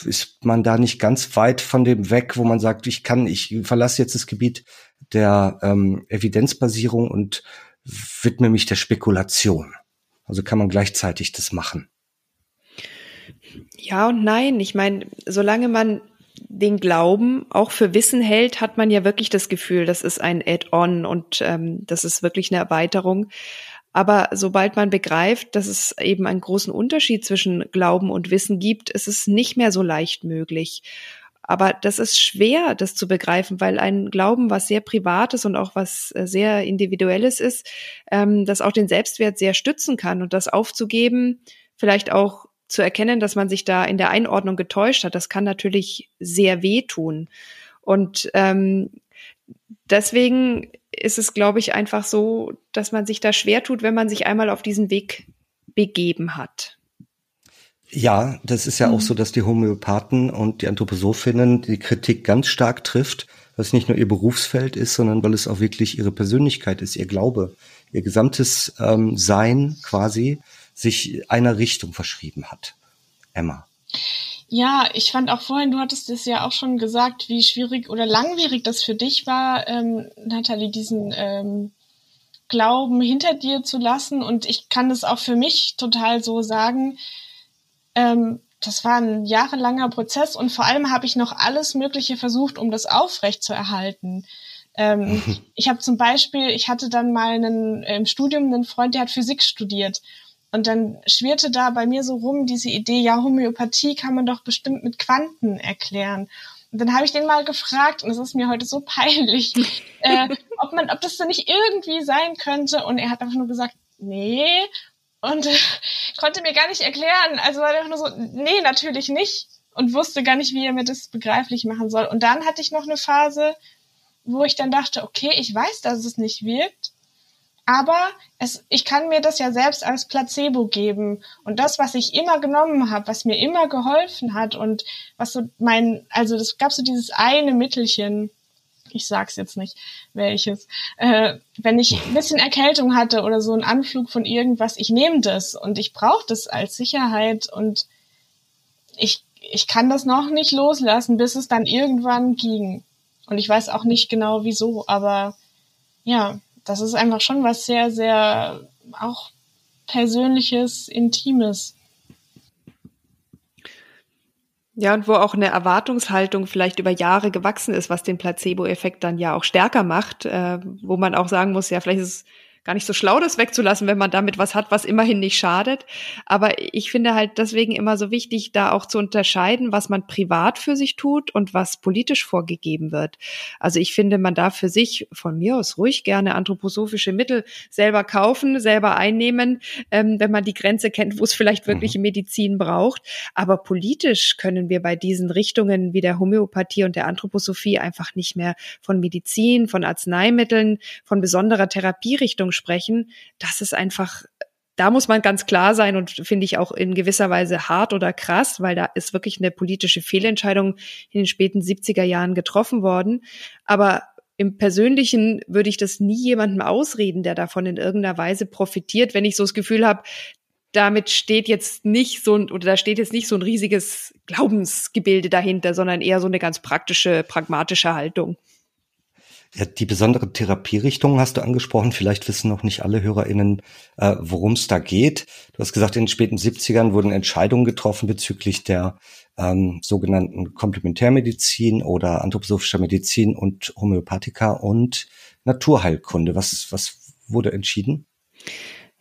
Ist man da nicht ganz weit von dem weg, wo man sagt, ich kann, ich verlasse jetzt das Gebiet der ähm, Evidenzbasierung und widme mich der Spekulation? Also kann man gleichzeitig das machen? Ja und nein. Ich meine, solange man den Glauben auch für Wissen hält, hat man ja wirklich das Gefühl, das ist ein Add-on und ähm, das ist wirklich eine Erweiterung. Aber sobald man begreift, dass es eben einen großen Unterschied zwischen Glauben und Wissen gibt, ist es nicht mehr so leicht möglich. Aber das ist schwer, das zu begreifen, weil ein Glauben, was sehr privates und auch was äh, sehr individuelles ist, ähm, das auch den Selbstwert sehr stützen kann und das aufzugeben, vielleicht auch zu erkennen, dass man sich da in der Einordnung getäuscht hat, das kann natürlich sehr wehtun. Und ähm, deswegen ist es, glaube ich, einfach so, dass man sich da schwer tut, wenn man sich einmal auf diesen Weg begeben hat. Ja, das ist ja mhm. auch so, dass die Homöopathen und die Anthroposophinnen die Kritik ganz stark trifft, weil es nicht nur ihr Berufsfeld ist, sondern weil es auch wirklich ihre Persönlichkeit ist, ihr Glaube, ihr gesamtes ähm, Sein quasi sich einer Richtung verschrieben hat. Emma. Ja, ich fand auch vorhin, du hattest es ja auch schon gesagt, wie schwierig oder langwierig das für dich war, ähm, Nathalie, diesen ähm, Glauben hinter dir zu lassen. Und ich kann das auch für mich total so sagen. Ähm, das war ein jahrelanger Prozess und vor allem habe ich noch alles Mögliche versucht, um das aufrecht zu erhalten. Ähm, [LAUGHS] ich habe zum Beispiel, ich hatte dann mal einen, im Studium einen Freund, der hat Physik studiert. Und dann schwirrte da bei mir so rum diese Idee, ja, Homöopathie kann man doch bestimmt mit Quanten erklären. Und dann habe ich den mal gefragt, und es ist mir heute so peinlich, [LAUGHS] äh, ob man, ob das so nicht irgendwie sein könnte. Und er hat einfach nur gesagt, nee. Und äh, konnte mir gar nicht erklären. Also war einfach nur so, nee, natürlich nicht. Und wusste gar nicht, wie er mir das begreiflich machen soll. Und dann hatte ich noch eine Phase, wo ich dann dachte, okay, ich weiß, dass es nicht wirkt. Aber es, ich kann mir das ja selbst als Placebo geben. Und das, was ich immer genommen habe, was mir immer geholfen hat und was so mein, also das gab so dieses eine Mittelchen, ich sag's jetzt nicht welches, äh, wenn ich ein bisschen Erkältung hatte oder so einen Anflug von irgendwas, ich nehme das und ich brauche das als Sicherheit und ich, ich kann das noch nicht loslassen, bis es dann irgendwann ging. Und ich weiß auch nicht genau wieso, aber ja, das ist einfach schon was sehr, sehr auch Persönliches, Intimes. Ja, und wo auch eine Erwartungshaltung vielleicht über Jahre gewachsen ist, was den Placebo-Effekt dann ja auch stärker macht, äh, wo man auch sagen muss, ja, vielleicht ist es gar nicht so schlau, das wegzulassen, wenn man damit was hat, was immerhin nicht schadet. Aber ich finde halt deswegen immer so wichtig, da auch zu unterscheiden, was man privat für sich tut und was politisch vorgegeben wird. Also ich finde, man darf für sich von mir aus ruhig gerne anthroposophische Mittel selber kaufen, selber einnehmen, ähm, wenn man die Grenze kennt, wo es vielleicht wirkliche mhm. Medizin braucht. Aber politisch können wir bei diesen Richtungen wie der Homöopathie und der Anthroposophie einfach nicht mehr von Medizin, von Arzneimitteln, von besonderer Therapierichtung sprechen, das ist einfach da muss man ganz klar sein und finde ich auch in gewisser Weise hart oder krass, weil da ist wirklich eine politische Fehlentscheidung in den späten 70er Jahren getroffen worden. Aber im Persönlichen würde ich das nie jemandem ausreden, der davon in irgendeiner Weise profitiert, wenn ich so das Gefühl habe, damit steht jetzt nicht so ein, oder da steht jetzt nicht so ein riesiges Glaubensgebilde dahinter, sondern eher so eine ganz praktische, pragmatische Haltung. Ja, die besondere Therapierichtung hast du angesprochen. Vielleicht wissen noch nicht alle HörerInnen, äh, worum es da geht. Du hast gesagt, in den späten 70ern wurden Entscheidungen getroffen bezüglich der ähm, sogenannten Komplementärmedizin oder anthroposophischer Medizin und Homöopathika und Naturheilkunde. Was, was wurde entschieden?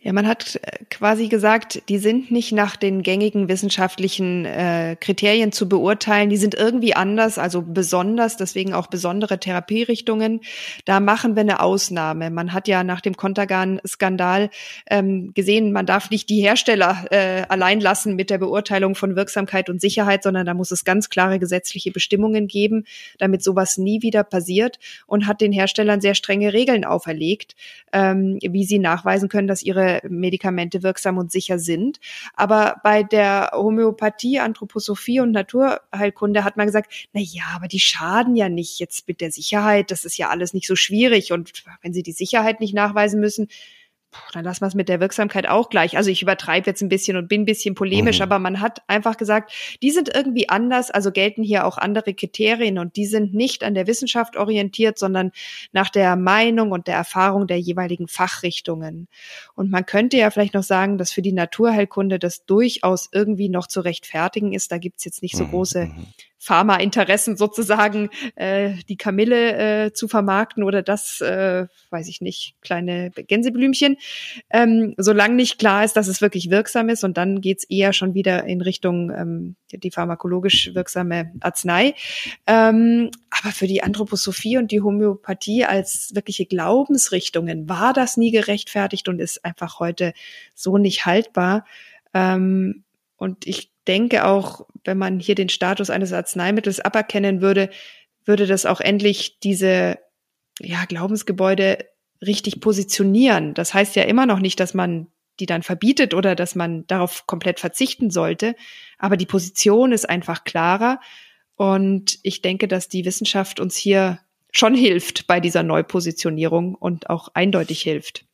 Ja, man hat äh, quasi gesagt, die sind nicht nach den gängigen wissenschaftlichen äh, Kriterien zu beurteilen, die sind irgendwie anders, also besonders, deswegen auch besondere Therapierichtungen. Da machen wir eine Ausnahme. Man hat ja nach dem Kontergan-Skandal ähm, gesehen, man darf nicht die Hersteller äh, allein lassen mit der Beurteilung von Wirksamkeit und Sicherheit, sondern da muss es ganz klare gesetzliche Bestimmungen geben, damit sowas nie wieder passiert und hat den Herstellern sehr strenge Regeln auferlegt, ähm, wie sie nachweisen können, dass ihre Medikamente wirksam und sicher sind. Aber bei der Homöopathie, Anthroposophie und Naturheilkunde hat man gesagt, na ja, aber die schaden ja nicht jetzt mit der Sicherheit. Das ist ja alles nicht so schwierig. Und wenn sie die Sicherheit nicht nachweisen müssen, dann lassen wir es mit der Wirksamkeit auch gleich. Also ich übertreibe jetzt ein bisschen und bin ein bisschen polemisch, mhm. aber man hat einfach gesagt, die sind irgendwie anders, also gelten hier auch andere Kriterien und die sind nicht an der Wissenschaft orientiert, sondern nach der Meinung und der Erfahrung der jeweiligen Fachrichtungen. Und man könnte ja vielleicht noch sagen, dass für die Naturheilkunde das durchaus irgendwie noch zu rechtfertigen ist. Da gibt's jetzt nicht so mhm. große mhm. Pharma-Interessen sozusagen äh, die Kamille äh, zu vermarkten oder das, äh, weiß ich nicht, kleine Gänseblümchen, ähm, solange nicht klar ist, dass es wirklich wirksam ist und dann geht's eher schon wieder in Richtung ähm, die pharmakologisch wirksame Arznei. Ähm, aber für die Anthroposophie und die Homöopathie als wirkliche Glaubensrichtungen war das nie gerechtfertigt und ist einfach heute so nicht haltbar. Ähm, und ich denke auch, wenn man hier den Status eines Arzneimittels aberkennen würde, würde das auch endlich diese ja, Glaubensgebäude richtig positionieren. Das heißt ja immer noch nicht, dass man die dann verbietet oder dass man darauf komplett verzichten sollte. Aber die Position ist einfach klarer. Und ich denke, dass die Wissenschaft uns hier schon hilft bei dieser Neupositionierung und auch eindeutig hilft.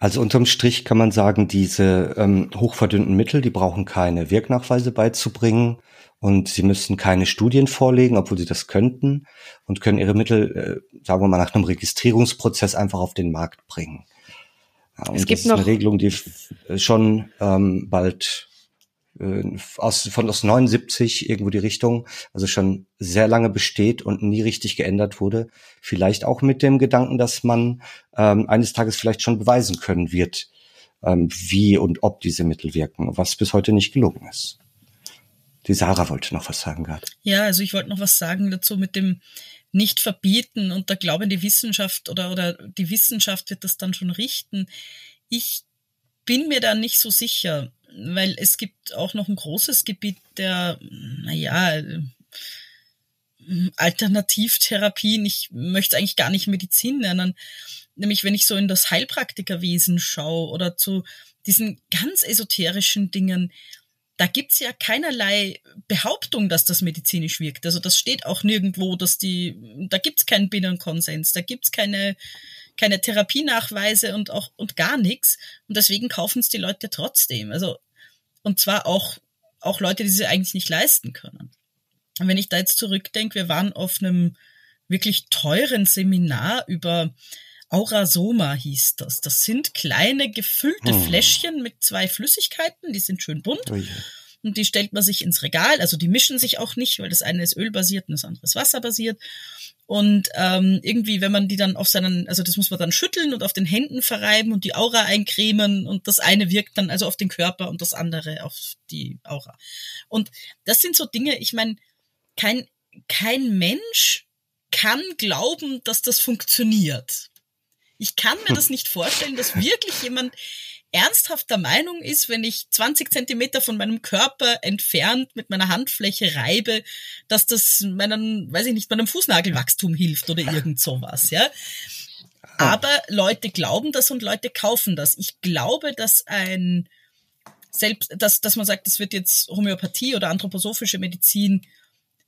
Also unterm Strich kann man sagen, diese ähm, hochverdünnten Mittel, die brauchen keine Wirknachweise beizubringen und sie müssen keine Studien vorlegen, obwohl sie das könnten und können ihre Mittel, äh, sagen wir mal, nach einem Registrierungsprozess einfach auf den Markt bringen. Ja, es gibt das ist noch eine Regelung, die schon ähm, bald äh, aus, von aus 79 irgendwo die Richtung, also schon sehr lange besteht und nie richtig geändert wurde. Vielleicht auch mit dem Gedanken, dass man ähm, eines Tages vielleicht schon beweisen können wird, ähm, wie und ob diese Mittel wirken, was bis heute nicht gelungen ist. Die Sarah wollte noch was sagen gerade. Ja, also ich wollte noch was sagen dazu mit dem nicht verbieten und der Glaube in die Wissenschaft oder, oder die Wissenschaft wird das dann schon richten. Ich bin mir da nicht so sicher weil es gibt auch noch ein großes Gebiet der, naja, Alternativtherapien, ich möchte eigentlich gar nicht Medizin nennen, nämlich wenn ich so in das Heilpraktikerwesen schaue oder zu diesen ganz esoterischen Dingen, da gibt's ja keinerlei Behauptung, dass das medizinisch wirkt. Also das steht auch nirgendwo, dass die, da gibt's keinen Binnenkonsens, da gibt's keine keine Therapienachweise und auch und gar nichts. Und deswegen kaufen es die Leute trotzdem. Also und zwar auch auch Leute, die sie eigentlich nicht leisten können. Und wenn ich da jetzt zurückdenke, wir waren auf einem wirklich teuren Seminar über Aurasoma hieß das. Das sind kleine gefüllte hm. Fläschchen mit zwei Flüssigkeiten, die sind schön bunt. Oh yeah. Und die stellt man sich ins Regal. Also die mischen sich auch nicht, weil das eine ist ölbasiert und das andere ist wasserbasiert. Und ähm, irgendwie, wenn man die dann auf seinen, also das muss man dann schütteln und auf den Händen verreiben und die Aura eincremen und das eine wirkt dann also auf den Körper und das andere auf die Aura. Und das sind so Dinge, ich meine, kein, kein Mensch kann glauben, dass das funktioniert. Ich kann mir [LAUGHS] das nicht vorstellen, dass wirklich jemand ernsthaft der Meinung ist, wenn ich 20 Zentimeter von meinem Körper entfernt mit meiner Handfläche reibe, dass das meinen, weiß ich nicht, meinem Fußnagelwachstum hilft oder [LAUGHS] irgend sowas, ja. Aber Leute glauben das und Leute kaufen das. Ich glaube, dass ein selbst, dass, dass man sagt, das wird jetzt Homöopathie oder anthroposophische Medizin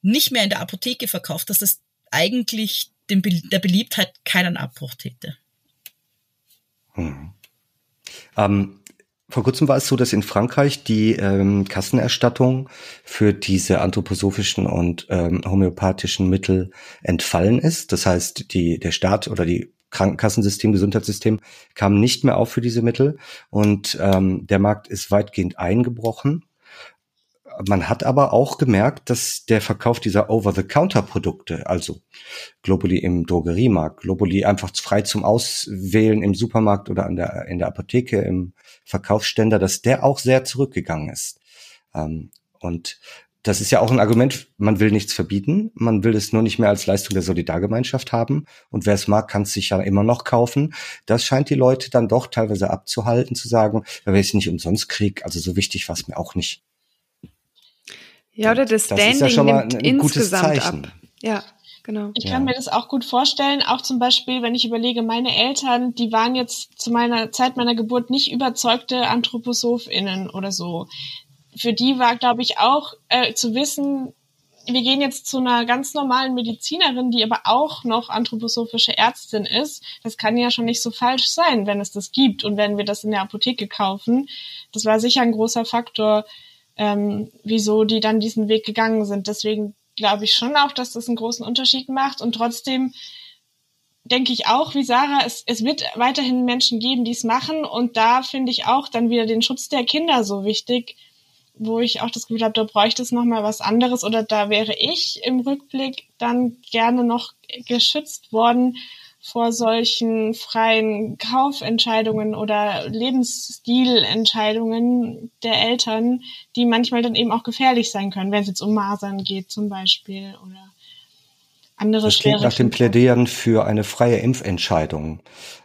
nicht mehr in der Apotheke verkauft, dass das eigentlich dem, der Beliebtheit keinen Abbruch täte. Hm. Ähm, vor kurzem war es so, dass in Frankreich die ähm, Kassenerstattung für diese anthroposophischen und ähm, homöopathischen Mittel entfallen ist. Das heißt, die, der Staat oder die Krankenkassensystem, Gesundheitssystem kam nicht mehr auf für diese Mittel und ähm, der Markt ist weitgehend eingebrochen. Man hat aber auch gemerkt, dass der Verkauf dieser Over-the-Counter-Produkte, also Globally im Drogeriemarkt, Globally einfach frei zum Auswählen im Supermarkt oder an der, in der Apotheke, im Verkaufsständer, dass der auch sehr zurückgegangen ist. Ähm, und das ist ja auch ein Argument, man will nichts verbieten, man will es nur nicht mehr als Leistung der Solidargemeinschaft haben. Und wer es mag, kann es sich ja immer noch kaufen. Das scheint die Leute dann doch teilweise abzuhalten, zu sagen, wenn ich es nicht umsonst kriege, also so wichtig war es mir auch nicht. Ja, oder das, das Standing ja nimmt ein, insgesamt ab. Ja, genau. Ich kann ja. mir das auch gut vorstellen, auch zum Beispiel, wenn ich überlege, meine Eltern, die waren jetzt zu meiner Zeit meiner Geburt nicht überzeugte AnthroposophInnen oder so für die war, glaube ich, auch äh, zu wissen, wir gehen jetzt zu einer ganz normalen Medizinerin, die aber auch noch anthroposophische Ärztin ist. Das kann ja schon nicht so falsch sein, wenn es das gibt und wenn wir das in der Apotheke kaufen. Das war sicher ein großer Faktor, ähm, wieso die dann diesen Weg gegangen sind. Deswegen glaube ich schon auch, dass das einen großen Unterschied macht. Und trotzdem denke ich auch, wie Sarah, es, es wird weiterhin Menschen geben, die es machen. Und da finde ich auch dann wieder den Schutz der Kinder so wichtig, wo ich auch das Gefühl habe, da bräuchte es noch mal was anderes. Oder da wäre ich im Rückblick dann gerne noch geschützt worden vor solchen freien Kaufentscheidungen oder Lebensstilentscheidungen der Eltern, die manchmal dann eben auch gefährlich sein können, wenn es jetzt um Masern geht zum Beispiel oder andere das klingt nach dem Plädieren für eine freie Impfentscheidung,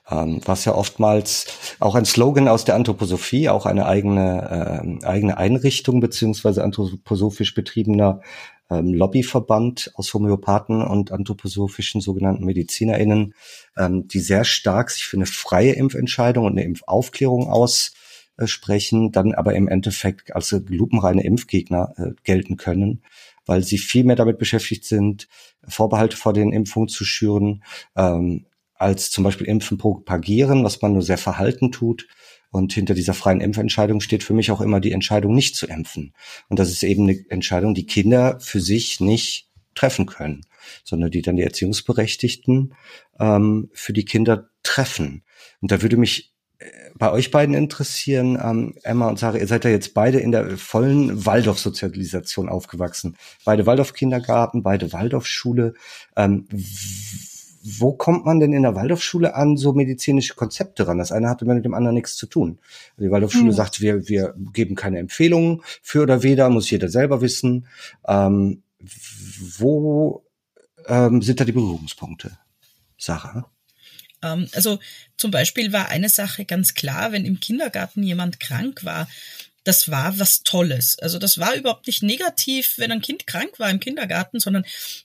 ähm, was ja oftmals auch ein Slogan aus der Anthroposophie, auch eine eigene, äh, eigene Einrichtung beziehungsweise anthroposophisch betriebener ähm, Lobbyverband aus Homöopathen und anthroposophischen sogenannten MedizinerInnen, ähm, die sehr stark sich für eine freie Impfentscheidung und eine Impfaufklärung aussprechen, dann aber im Endeffekt als lupenreine Impfgegner äh, gelten können weil sie viel mehr damit beschäftigt sind, Vorbehalte vor den Impfungen zu schüren, ähm, als zum Beispiel Impfen propagieren, was man nur sehr verhalten tut. Und hinter dieser freien Impfentscheidung steht für mich auch immer die Entscheidung, nicht zu impfen. Und das ist eben eine Entscheidung, die Kinder für sich nicht treffen können, sondern die dann die Erziehungsberechtigten ähm, für die Kinder treffen. Und da würde mich bei euch beiden interessieren, ähm, Emma und Sarah, ihr seid ja jetzt beide in der vollen Waldorf-Sozialisation aufgewachsen. Beide Waldorf-Kindergarten, beide Waldorfschule. Ähm, wo kommt man denn in der Waldorfschule an so medizinische Konzepte ran? Das eine hatte mit dem anderen nichts zu tun. Die Waldorfschule hm. sagt, wir, wir geben keine Empfehlungen für oder weder, muss jeder selber wissen. Ähm, wo ähm, sind da die Berührungspunkte? Sarah? Ähm, also zum Beispiel war eine Sache ganz klar, wenn im Kindergarten jemand krank war, das war was Tolles. Also das war überhaupt nicht negativ, wenn ein Kind krank war im Kindergarten, sondern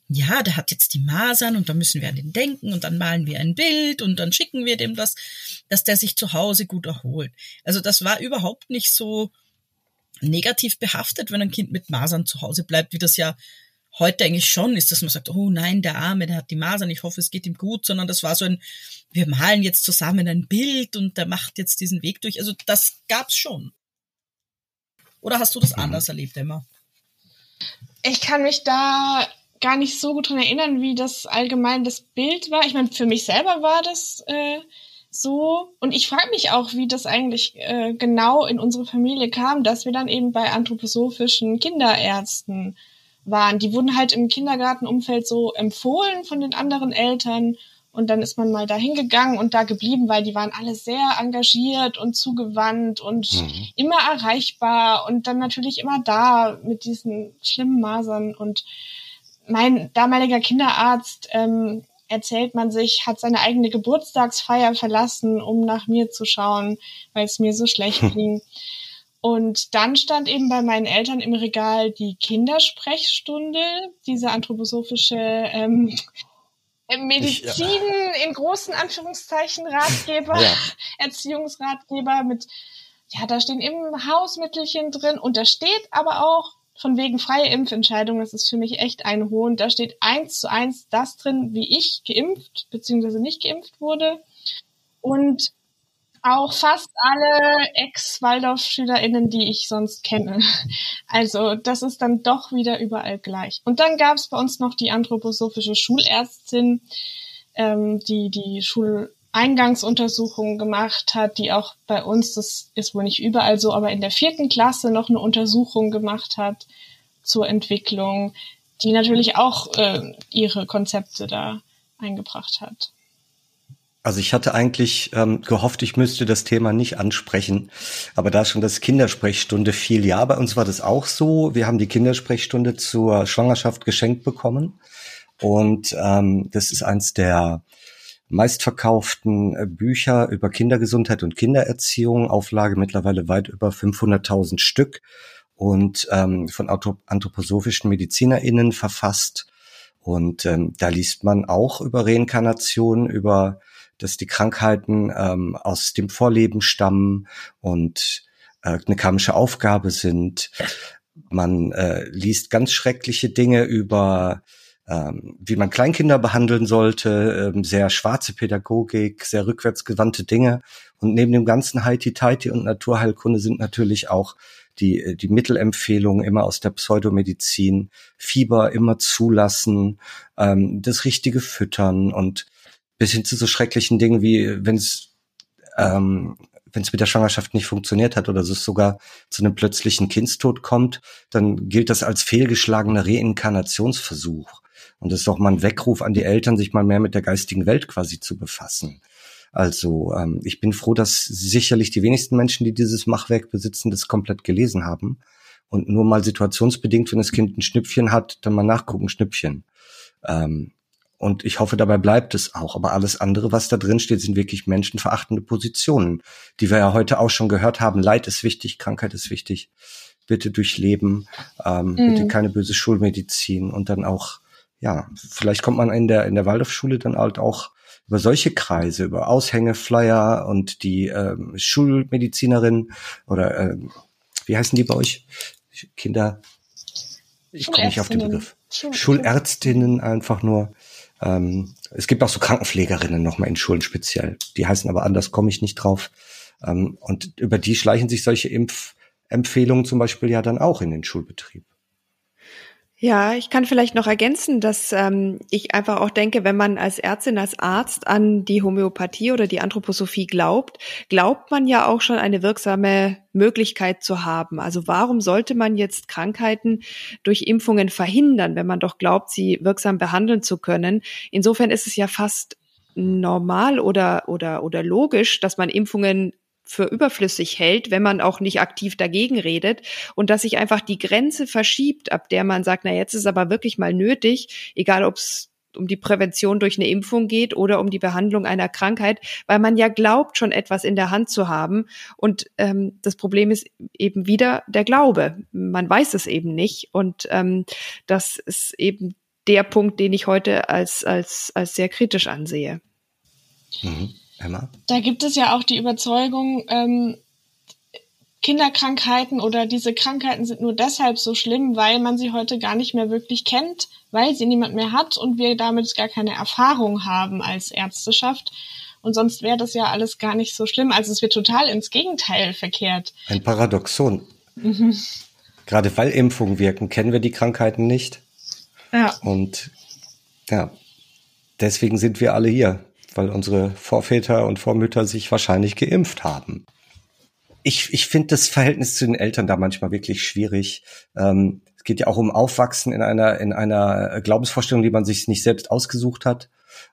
ja, der hat jetzt die Masern und da müssen wir an den denken und dann malen wir ein Bild und dann schicken wir dem das, dass der sich zu Hause gut erholt. Also das war überhaupt nicht so negativ behaftet, wenn ein Kind mit Masern zu Hause bleibt, wie das ja heute eigentlich schon ist, dass man sagt, oh nein, der Arme, der hat die Masern, ich hoffe, es geht ihm gut, sondern das war so ein, wir malen jetzt zusammen ein Bild und der macht jetzt diesen Weg durch. Also das gab's schon. Oder hast du das mhm. anders erlebt, Emma? Ich kann mich da gar nicht so gut dran erinnern, wie das allgemein das Bild war. Ich meine, für mich selber war das äh, so. Und ich frage mich auch, wie das eigentlich äh, genau in unsere Familie kam, dass wir dann eben bei anthroposophischen Kinderärzten waren. Die wurden halt im Kindergartenumfeld so empfohlen von den anderen Eltern. Und dann ist man mal da hingegangen und da geblieben, weil die waren alle sehr engagiert und zugewandt und mhm. immer erreichbar und dann natürlich immer da mit diesen schlimmen Masern. Und mein damaliger Kinderarzt, ähm, erzählt man sich, hat seine eigene Geburtstagsfeier verlassen, um nach mir zu schauen, weil es mir so schlecht [LAUGHS] ging. Und dann stand eben bei meinen Eltern im Regal die Kindersprechstunde, diese anthroposophische ähm, Medizin ich, ja. in großen Anführungszeichen Ratgeber, ja. [LAUGHS] Erziehungsratgeber mit, ja, da stehen eben Hausmittelchen drin und da steht aber auch von wegen freie Impfentscheidung, das ist für mich echt ein Hohn. Da steht eins zu eins das drin, wie ich geimpft bzw. nicht geimpft wurde. Und Auch fast alle Ex-Waldorf-SchülerInnen, die ich sonst kenne. Also das ist dann doch wieder überall gleich. Und dann gab es bei uns noch die anthroposophische Schulärztin, ähm, die die Schuleingangsuntersuchung gemacht hat, die auch bei uns, das ist wohl nicht überall so, aber in der vierten Klasse noch eine Untersuchung gemacht hat zur Entwicklung, die natürlich auch äh, ihre Konzepte da eingebracht hat. Also ich hatte eigentlich ähm, gehofft, ich müsste das Thema nicht ansprechen, aber da schon das Kindersprechstunde fiel, ja, bei uns war das auch so. Wir haben die Kindersprechstunde zur Schwangerschaft geschenkt bekommen und ähm, das ist eins der meistverkauften äh, Bücher über Kindergesundheit und Kindererziehung, Auflage mittlerweile weit über 500.000 Stück und ähm, von anthroposophischen MedizinerInnen verfasst. Und ähm, da liest man auch über Reinkarnation, über dass die Krankheiten ähm, aus dem Vorleben stammen und äh, eine karmische Aufgabe sind. Man äh, liest ganz schreckliche Dinge über ähm, wie man Kleinkinder behandeln sollte, ähm, sehr schwarze Pädagogik, sehr rückwärtsgewandte Dinge. Und neben dem ganzen Haiti-Taiti und Naturheilkunde sind natürlich auch die, äh, die Mittelempfehlungen immer aus der Pseudomedizin, Fieber immer zulassen, ähm, das richtige Füttern und bis hin zu so schrecklichen Dingen wie, wenn es ähm, wenn es mit der Schwangerschaft nicht funktioniert hat oder es sogar zu einem plötzlichen Kindstod kommt, dann gilt das als fehlgeschlagener Reinkarnationsversuch. Und das ist doch mal ein Weckruf an die Eltern, sich mal mehr mit der geistigen Welt quasi zu befassen. Also ähm, ich bin froh, dass sicherlich die wenigsten Menschen, die dieses Machwerk besitzen, das komplett gelesen haben. Und nur mal situationsbedingt, wenn das Kind ein Schnüpfchen hat, dann mal nachgucken, Schnüpfchen. Ähm, und ich hoffe, dabei bleibt es auch. Aber alles andere, was da drin steht, sind wirklich menschenverachtende Positionen, die wir ja heute auch schon gehört haben. Leid ist wichtig, Krankheit ist wichtig. Bitte durchleben, ähm, mhm. bitte keine böse Schulmedizin und dann auch, ja, vielleicht kommt man in der in der Waldorfschule dann halt auch über solche Kreise, über Aushängeflyer und die ähm, Schulmedizinerin oder äh, wie heißen die bei euch? Kinder. Ich komme nicht auf den Begriff. Schulärztinnen einfach nur. Ähm, es gibt auch so Krankenpflegerinnen nochmal in Schulen speziell. Die heißen aber anders, komme ich nicht drauf. Ähm, und über die schleichen sich solche Impfempfehlungen zum Beispiel ja dann auch in den Schulbetrieb. Ja, ich kann vielleicht noch ergänzen, dass ähm, ich einfach auch denke, wenn man als Ärztin, als Arzt an die Homöopathie oder die Anthroposophie glaubt, glaubt man ja auch schon eine wirksame Möglichkeit zu haben. Also warum sollte man jetzt Krankheiten durch Impfungen verhindern, wenn man doch glaubt, sie wirksam behandeln zu können? Insofern ist es ja fast normal oder, oder, oder logisch, dass man Impfungen für überflüssig hält, wenn man auch nicht aktiv dagegen redet und dass sich einfach die Grenze verschiebt, ab der man sagt, na jetzt ist aber wirklich mal nötig, egal ob es um die Prävention durch eine Impfung geht oder um die Behandlung einer Krankheit, weil man ja glaubt, schon etwas in der Hand zu haben. Und ähm, das Problem ist eben wieder der Glaube. Man weiß es eben nicht. Und ähm, das ist eben der Punkt, den ich heute als, als, als sehr kritisch ansehe. Mhm. Emma? Da gibt es ja auch die Überzeugung, ähm, Kinderkrankheiten oder diese Krankheiten sind nur deshalb so schlimm, weil man sie heute gar nicht mehr wirklich kennt, weil sie niemand mehr hat und wir damit gar keine Erfahrung haben als Ärzteschaft. Und sonst wäre das ja alles gar nicht so schlimm. Also es wird total ins Gegenteil verkehrt. Ein Paradoxon. Mhm. Gerade weil Impfungen wirken, kennen wir die Krankheiten nicht. Ja. Und ja, deswegen sind wir alle hier weil unsere Vorväter und Vormütter sich wahrscheinlich geimpft haben. Ich, ich finde das Verhältnis zu den Eltern da manchmal wirklich schwierig. Ähm, es geht ja auch um Aufwachsen in einer, in einer Glaubensvorstellung, die man sich nicht selbst ausgesucht hat.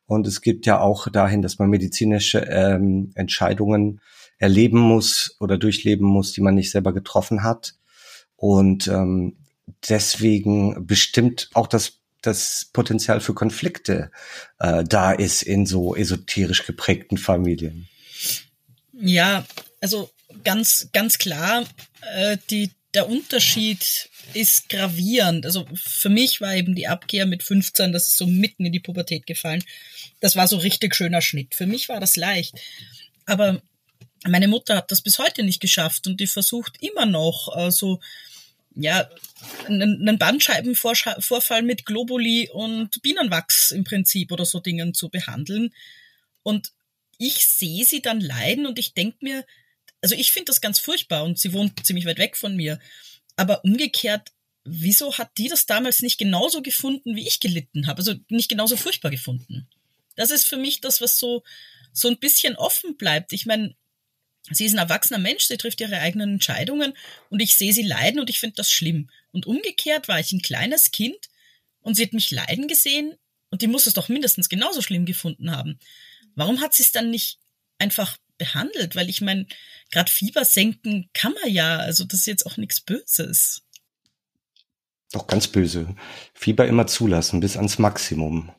Und es geht ja auch dahin, dass man medizinische ähm, Entscheidungen erleben muss oder durchleben muss, die man nicht selber getroffen hat. Und ähm, deswegen bestimmt auch das das Potenzial für Konflikte äh, da ist in so esoterisch geprägten Familien. Ja, also ganz, ganz klar, äh, die, der Unterschied ist gravierend. Also für mich war eben die Abkehr mit 15, das ist so mitten in die Pubertät gefallen. Das war so richtig schöner Schnitt. Für mich war das leicht. Aber meine Mutter hat das bis heute nicht geschafft und die versucht immer noch äh, so ja, einen Bandscheibenvorfall mit Globuli und Bienenwachs im Prinzip oder so Dingen zu behandeln. Und ich sehe sie dann leiden und ich denke mir, also ich finde das ganz furchtbar und sie wohnt ziemlich weit weg von mir. Aber umgekehrt, wieso hat die das damals nicht genauso gefunden, wie ich gelitten habe? Also nicht genauso furchtbar gefunden. Das ist für mich das, was so, so ein bisschen offen bleibt. Ich meine, sie ist ein erwachsener Mensch, sie trifft ihre eigenen Entscheidungen und ich sehe sie leiden und ich finde das schlimm. Und umgekehrt war ich ein kleines Kind und sie hat mich leiden gesehen und die muss es doch mindestens genauso schlimm gefunden haben. Warum hat sie es dann nicht einfach behandelt? Weil ich meine, gerade Fieber senken kann man ja, also das ist jetzt auch nichts Böses. Doch ganz böse. Fieber immer zulassen bis ans Maximum.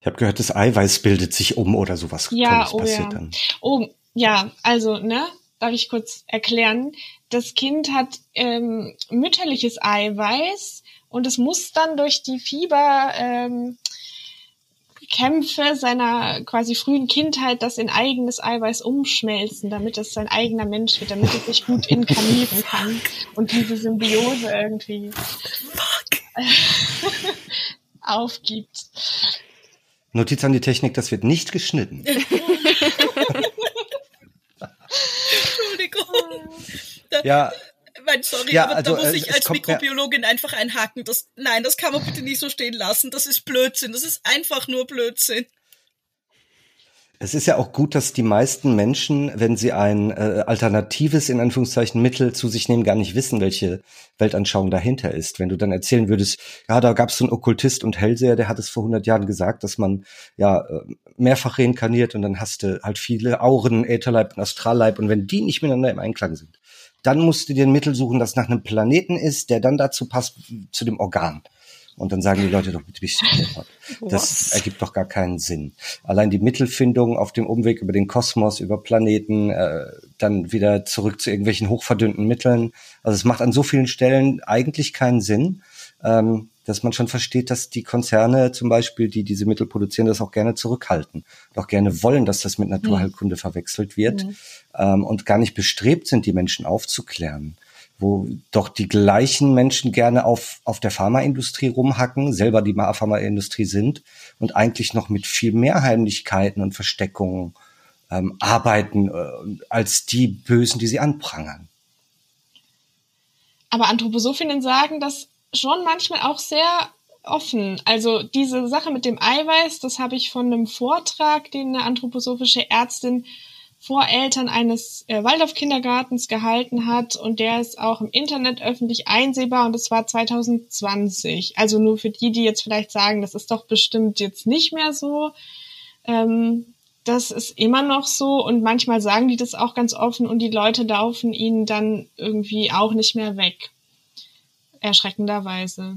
Ich habe gehört, das Eiweiß bildet sich um oder sowas ja, Tolles oh passiert ja. dann. Oh, ja, also, ne, darf ich kurz erklären. Das Kind hat ähm, mütterliches Eiweiß und es muss dann durch die Fieber ähm, Kämpfe seiner quasi frühen Kindheit das in eigenes Eiweiß umschmelzen, damit es sein eigener Mensch wird, damit es sich gut inkarnieren [LAUGHS] kann und diese Symbiose irgendwie [LAUGHS] aufgibt. Notiz an die Technik, das wird nicht geschnitten. [LAUGHS] Ja, [LAUGHS] mein, sorry, ja, aber also, da muss ich als Mikrobiologin ja. einfach einhaken. Das, nein, das kann man bitte nicht so stehen lassen. Das ist Blödsinn. Das ist einfach nur Blödsinn. Es ist ja auch gut, dass die meisten Menschen, wenn sie ein äh, alternatives, in Anführungszeichen, Mittel zu sich nehmen, gar nicht wissen, welche Weltanschauung dahinter ist. Wenn du dann erzählen würdest, ja, da gab es so einen Okkultist und Hellseher, der hat es vor 100 Jahren gesagt, dass man ja äh, mehrfach reinkarniert und dann hast du halt viele Auren, Ätherleib und Astralleib und wenn die nicht miteinander im Einklang sind, dann musst du dir ein Mittel suchen, das nach einem Planeten ist, der dann dazu passt, zu dem Organ. Und dann sagen die Leute doch bitte, bist du Das ergibt doch gar keinen Sinn. Allein die Mittelfindung auf dem Umweg über den Kosmos, über Planeten, äh, dann wieder zurück zu irgendwelchen hochverdünnten Mitteln. Also es macht an so vielen Stellen eigentlich keinen Sinn. Ähm, dass man schon versteht, dass die Konzerne zum Beispiel, die diese Mittel produzieren, das auch gerne zurückhalten und auch gerne wollen, dass das mit Naturheilkunde mhm. verwechselt wird mhm. ähm, und gar nicht bestrebt sind, die Menschen aufzuklären wo doch die gleichen Menschen gerne auf, auf der Pharmaindustrie rumhacken, selber die Pharmaindustrie sind und eigentlich noch mit viel mehr Heimlichkeiten und Versteckungen ähm, arbeiten äh, als die Bösen, die sie anprangern. Aber Anthroposophinnen sagen, dass schon manchmal auch sehr offen. Also diese Sache mit dem Eiweiß, das habe ich von einem Vortrag, den eine anthroposophische Ärztin vor Eltern eines äh, Waldorf-Kindergartens gehalten hat und der ist auch im Internet öffentlich einsehbar und das war 2020. Also nur für die, die jetzt vielleicht sagen, das ist doch bestimmt jetzt nicht mehr so. Ähm, das ist immer noch so und manchmal sagen die das auch ganz offen und die Leute laufen ihnen dann irgendwie auch nicht mehr weg erschreckenderweise.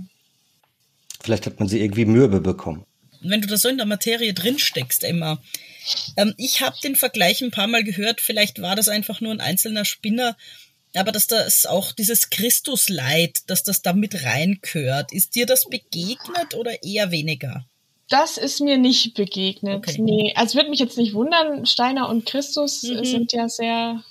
Vielleicht hat man sie irgendwie mürbe bekommen. Wenn du da so in der Materie drin steckst, Emma, ähm, ich habe den Vergleich ein paar Mal gehört, vielleicht war das einfach nur ein einzelner Spinner, aber dass das auch dieses Christusleid, dass das da mit reinkört, ist dir das begegnet oder eher weniger? Das ist mir nicht begegnet. Okay. Nee, also würde mich jetzt nicht wundern, Steiner und Christus mhm. sind ja sehr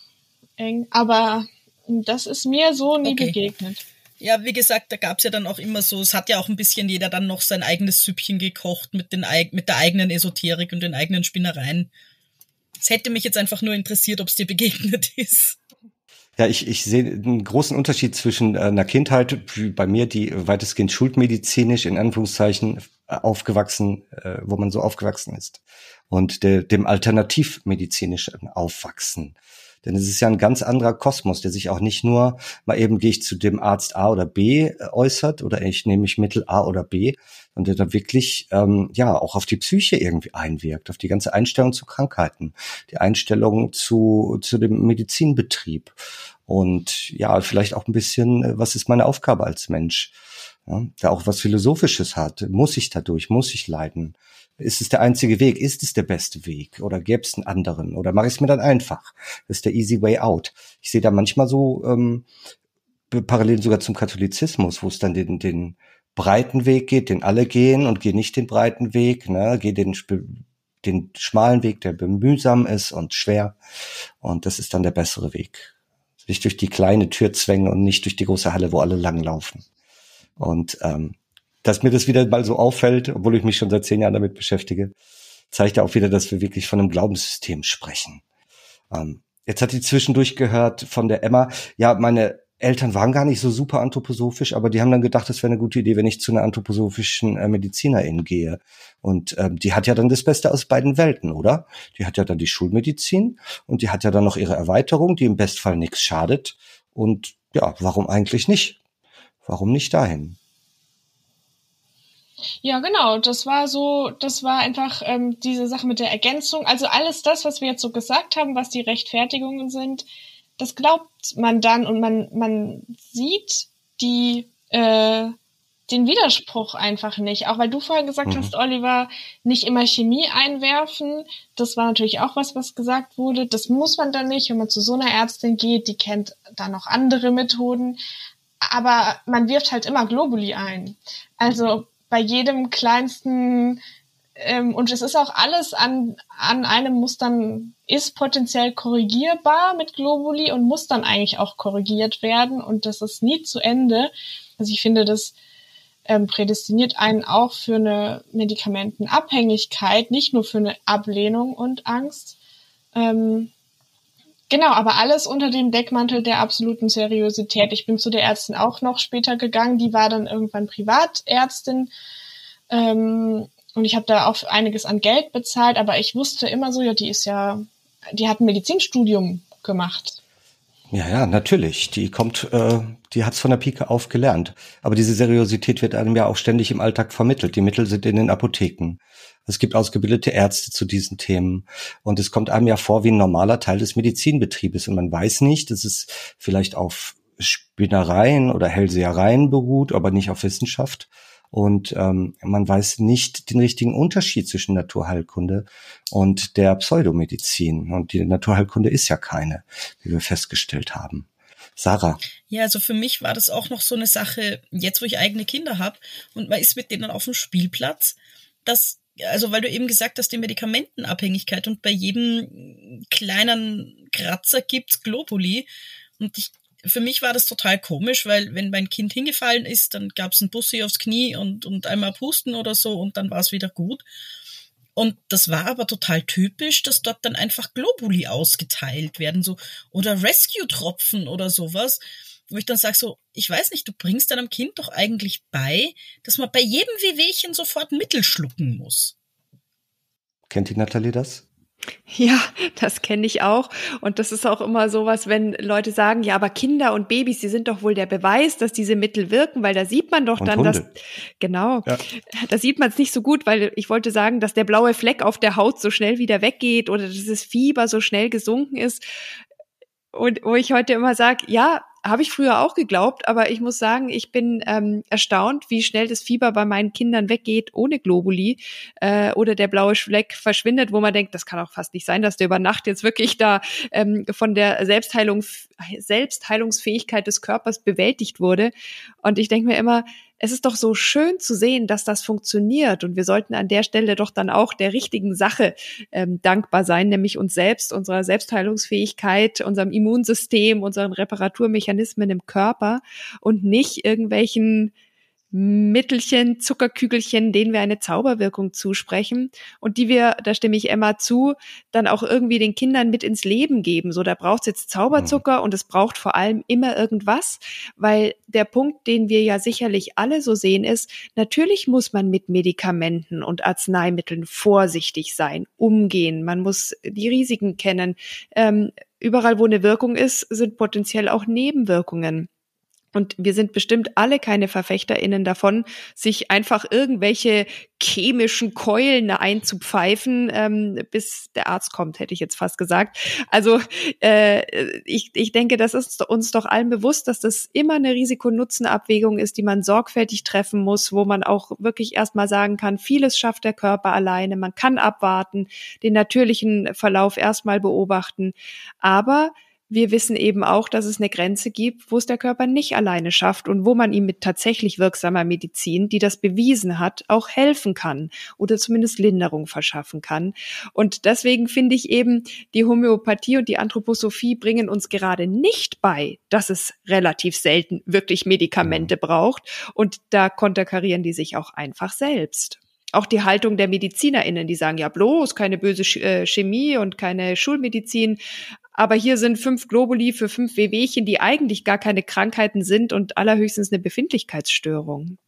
eng, aber das ist mir so nie okay. begegnet. Ja, wie gesagt, da gab's ja dann auch immer so, es hat ja auch ein bisschen jeder dann noch sein eigenes Süppchen gekocht mit, den, mit der eigenen Esoterik und den eigenen Spinnereien. Es hätte mich jetzt einfach nur interessiert, ob es dir begegnet [LAUGHS] ist. Ja, ich, ich sehe einen großen Unterschied zwischen äh, einer Kindheit, wie bei mir, die weitestgehend schulmedizinisch in Anführungszeichen äh, aufgewachsen, äh, wo man so aufgewachsen ist, und de, dem alternativmedizinischen Aufwachsen. Denn es ist ja ein ganz anderer Kosmos, der sich auch nicht nur mal eben gehe ich zu dem Arzt A oder B äh, äußert oder ich nehme ich Mittel A oder B, und der da wirklich ähm, ja auch auf die Psyche irgendwie einwirkt, auf die ganze Einstellung zu Krankheiten, die Einstellung zu, zu dem Medizinbetrieb und ja, vielleicht auch ein bisschen, äh, was ist meine Aufgabe als Mensch? Ja, der auch was Philosophisches hat. Muss ich dadurch? Muss ich leiden? Ist es der einzige Weg? Ist es der beste Weg? Oder gäbe es einen anderen? Oder mache ich es mir dann einfach? Das ist der easy way out. Ich sehe da manchmal so ähm, parallel sogar zum Katholizismus, wo es dann den, den breiten Weg geht, den alle gehen und geh nicht den breiten Weg, ne? geh den, den schmalen Weg, der bemühsam ist und schwer. Und das ist dann der bessere Weg. Sich durch die kleine Tür zwängen und nicht durch die große Halle, wo alle langlaufen. Und ähm, dass mir das wieder mal so auffällt, obwohl ich mich schon seit zehn Jahren damit beschäftige, zeigt ja auch wieder, dass wir wirklich von einem Glaubenssystem sprechen. Ähm, jetzt hat die zwischendurch gehört von der Emma, ja, meine Eltern waren gar nicht so super anthroposophisch, aber die haben dann gedacht, es wäre eine gute Idee, wenn ich zu einer anthroposophischen äh, Medizinerin gehe. Und ähm, die hat ja dann das Beste aus beiden Welten, oder? Die hat ja dann die Schulmedizin und die hat ja dann noch ihre Erweiterung, die im Bestfall nichts schadet. Und ja, warum eigentlich nicht? Warum nicht dahin? Ja, genau. Das war so, das war einfach ähm, diese Sache mit der Ergänzung. Also alles das, was wir jetzt so gesagt haben, was die Rechtfertigungen sind, das glaubt man dann und man, man sieht die, äh, den Widerspruch einfach nicht. Auch weil du vorhin gesagt mhm. hast, Oliver, nicht immer Chemie einwerfen. Das war natürlich auch was, was gesagt wurde. Das muss man dann nicht, wenn man zu so einer Ärztin geht, die kennt dann noch andere Methoden. Aber man wirft halt immer Globuli ein. Also bei jedem kleinsten ähm, und es ist auch alles an, an einem Mustern ist potenziell korrigierbar mit Globuli und muss dann eigentlich auch korrigiert werden und das ist nie zu Ende. Also ich finde, das ähm, prädestiniert einen auch für eine Medikamentenabhängigkeit, nicht nur für eine Ablehnung und Angst. Ähm, genau, aber alles unter dem Deckmantel der absoluten Seriosität. Ich bin zu der Ärztin auch noch später gegangen, die war dann irgendwann Privatärztin. Ähm, und ich habe da auch einiges an Geld bezahlt, aber ich wusste immer so, ja, die ist ja, die hat ein Medizinstudium gemacht. Ja, ja, natürlich. Die kommt, äh, die hat's von der Pike auf gelernt. Aber diese Seriosität wird einem ja auch ständig im Alltag vermittelt. Die Mittel sind in den Apotheken. Es gibt ausgebildete Ärzte zu diesen Themen. Und es kommt einem ja vor wie ein normaler Teil des Medizinbetriebes. Und man weiß nicht, dass es vielleicht auf Spinnereien oder Hellsehereien beruht, aber nicht auf Wissenschaft und ähm, man weiß nicht den richtigen Unterschied zwischen Naturheilkunde und der Pseudomedizin. Und die Naturheilkunde ist ja keine, wie wir festgestellt haben. Sarah. Ja, also für mich war das auch noch so eine Sache, jetzt wo ich eigene Kinder habe und man ist mit denen auf dem Spielplatz, dass also weil du eben gesagt hast, die Medikamentenabhängigkeit und bei jedem kleinen Kratzer gibt's Globuli. Und ich für mich war das total komisch, weil wenn mein Kind hingefallen ist, dann gab es ein Bussi aufs Knie und, und einmal pusten oder so und dann war es wieder gut. Und das war aber total typisch, dass dort dann einfach Globuli ausgeteilt werden, so oder Rescue-Tropfen oder sowas, wo ich dann sage so, ich weiß nicht, du bringst deinem Kind doch eigentlich bei, dass man bei jedem Wehwehchen sofort Mittel schlucken muss. Kennt die Nathalie das? Ja, das kenne ich auch. Und das ist auch immer sowas, wenn Leute sagen, ja, aber Kinder und Babys, die sind doch wohl der Beweis, dass diese Mittel wirken, weil da sieht man doch und dann, Hunde. dass, genau, ja. da sieht man es nicht so gut, weil ich wollte sagen, dass der blaue Fleck auf der Haut so schnell wieder weggeht oder dass das Fieber so schnell gesunken ist. Und wo ich heute immer sage, ja, habe ich früher auch geglaubt, aber ich muss sagen, ich bin ähm, erstaunt, wie schnell das Fieber bei meinen Kindern weggeht ohne Globuli äh, oder der blaue Fleck verschwindet, wo man denkt, das kann auch fast nicht sein, dass der über Nacht jetzt wirklich da ähm, von der Selbstheilung, Selbstheilungsfähigkeit des Körpers bewältigt wurde. Und ich denke mir immer, es ist doch so schön zu sehen, dass das funktioniert. Und wir sollten an der Stelle doch dann auch der richtigen Sache ähm, dankbar sein, nämlich uns selbst, unserer Selbstheilungsfähigkeit, unserem Immunsystem, unseren Reparaturmechanismen im Körper und nicht irgendwelchen Mittelchen, Zuckerkügelchen, denen wir eine Zauberwirkung zusprechen und die wir, da stimme ich Emma zu, dann auch irgendwie den Kindern mit ins Leben geben. So, da braucht es jetzt Zauberzucker mhm. und es braucht vor allem immer irgendwas, weil der Punkt, den wir ja sicherlich alle so sehen, ist, natürlich muss man mit Medikamenten und Arzneimitteln vorsichtig sein, umgehen. Man muss die Risiken kennen. Ähm, überall, wo eine Wirkung ist, sind potenziell auch Nebenwirkungen. Und wir sind bestimmt alle keine VerfechterInnen davon, sich einfach irgendwelche chemischen Keulen einzupfeifen, ähm, bis der Arzt kommt, hätte ich jetzt fast gesagt. Also äh, ich, ich denke, das ist uns doch allen bewusst, dass das immer eine Risiko-Nutzen-Abwägung ist, die man sorgfältig treffen muss, wo man auch wirklich erstmal sagen kann, vieles schafft der Körper alleine, man kann abwarten, den natürlichen Verlauf erstmal beobachten. Aber wir wissen eben auch, dass es eine Grenze gibt, wo es der Körper nicht alleine schafft und wo man ihm mit tatsächlich wirksamer Medizin, die das bewiesen hat, auch helfen kann oder zumindest Linderung verschaffen kann. Und deswegen finde ich eben, die Homöopathie und die Anthroposophie bringen uns gerade nicht bei, dass es relativ selten wirklich Medikamente braucht. Und da konterkarieren die sich auch einfach selbst. auch die Haltung der MedizinerInnen, die sagen, ja bloß keine böse äh, Chemie und keine Schulmedizin. Aber hier sind fünf Globuli für fünf Wehwehchen, die eigentlich gar keine Krankheiten sind und allerhöchstens eine Befindlichkeitsstörung.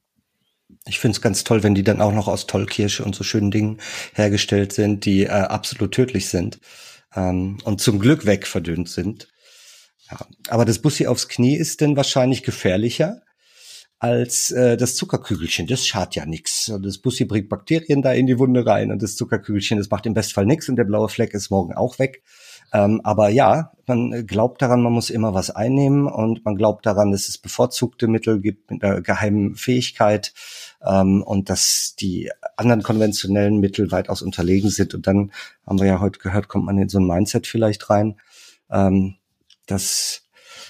Ich finde es ganz toll, wenn die dann auch noch aus Tollkirsche und so schönen Dingen hergestellt sind, die äh, absolut tödlich sind ähm, und zum Glück wegverdünnt sind. Ja. Aber das Bussi aufs Knie ist denn wahrscheinlich gefährlicher als äh, das Zuckerkügelchen. Das schadet ja nichts. Das Bussi bringt Bakterien da in die Wunde rein und das Zuckerkügelchen, das macht im Bestfall nichts und der blaue Fleck ist morgen auch weg. Ähm, aber ja, man glaubt daran, man muss immer was einnehmen und man glaubt daran, dass es bevorzugte Mittel gibt mit einer geheimen Fähigkeit ähm, und dass die anderen konventionellen Mittel weitaus unterlegen sind. Und dann haben wir ja heute gehört, kommt man in so ein Mindset vielleicht rein, ähm, dass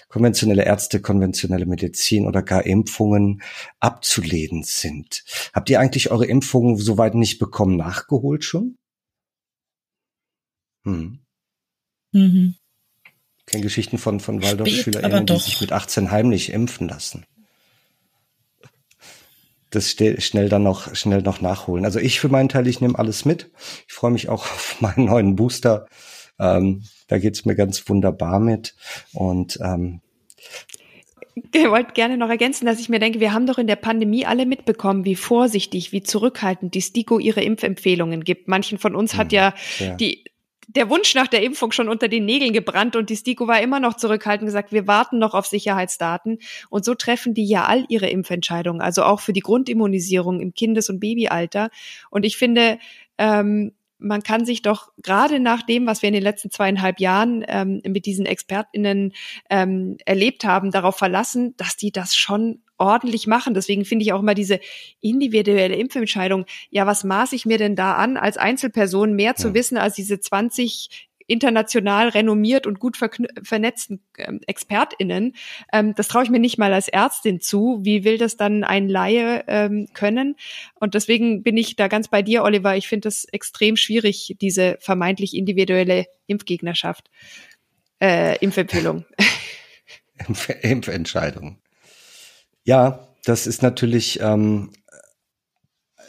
konventionelle Ärzte, konventionelle Medizin oder gar Impfungen abzulehnen sind. Habt ihr eigentlich eure Impfungen soweit nicht bekommen, nachgeholt schon? Hm. Mhm. Ich kenne Geschichten von, von Waldorf-SchülerInnen, die sich mit 18 heimlich impfen lassen. Das schnell dann noch, schnell noch nachholen. Also ich für meinen Teil, ich nehme alles mit. Ich freue mich auch [LAUGHS] auf meinen neuen Booster. Ähm, da geht's mir ganz wunderbar mit. Und ähm, ich wollte gerne noch ergänzen, dass ich mir denke, wir haben doch in der Pandemie alle mitbekommen, wie vorsichtig, wie zurückhaltend die STIKO ihre Impfempfehlungen gibt. Manchen von uns hat hm, ja, ja. die der Wunsch nach der Impfung schon unter den Nägeln gebrannt und die STIKO war immer noch zurückhaltend gesagt, wir warten noch auf Sicherheitsdaten. Und so treffen die ja all ihre Impfentscheidungen, also auch für die Grundimmunisierung im Kindes- und Babyalter. Und ich finde, ähm, man kann sich doch gerade nach dem, was wir in den letzten zweieinhalb Jahren ähm, mit diesen ExpertInnen ähm, erlebt haben, darauf verlassen, dass die das schon ordentlich machen. Deswegen finde ich auch immer diese individuelle Impfentscheidung. Ja, was maße ich mir denn da an, als Einzelperson mehr zu ja. wissen als diese 20 international renommiert und gut vernetzten ähm, ExpertInnen. Ähm, das traue ich mir nicht mal als Ärztin zu. Wie will das dann ein Laie ähm, können? Und deswegen bin ich da ganz bei dir, Oliver. Ich finde es extrem schwierig, diese vermeintlich individuelle Impfgegnerschaft, äh, Impfempfehlung. [LAUGHS] Impf Impfentscheidung. Ja, das ist natürlich ähm,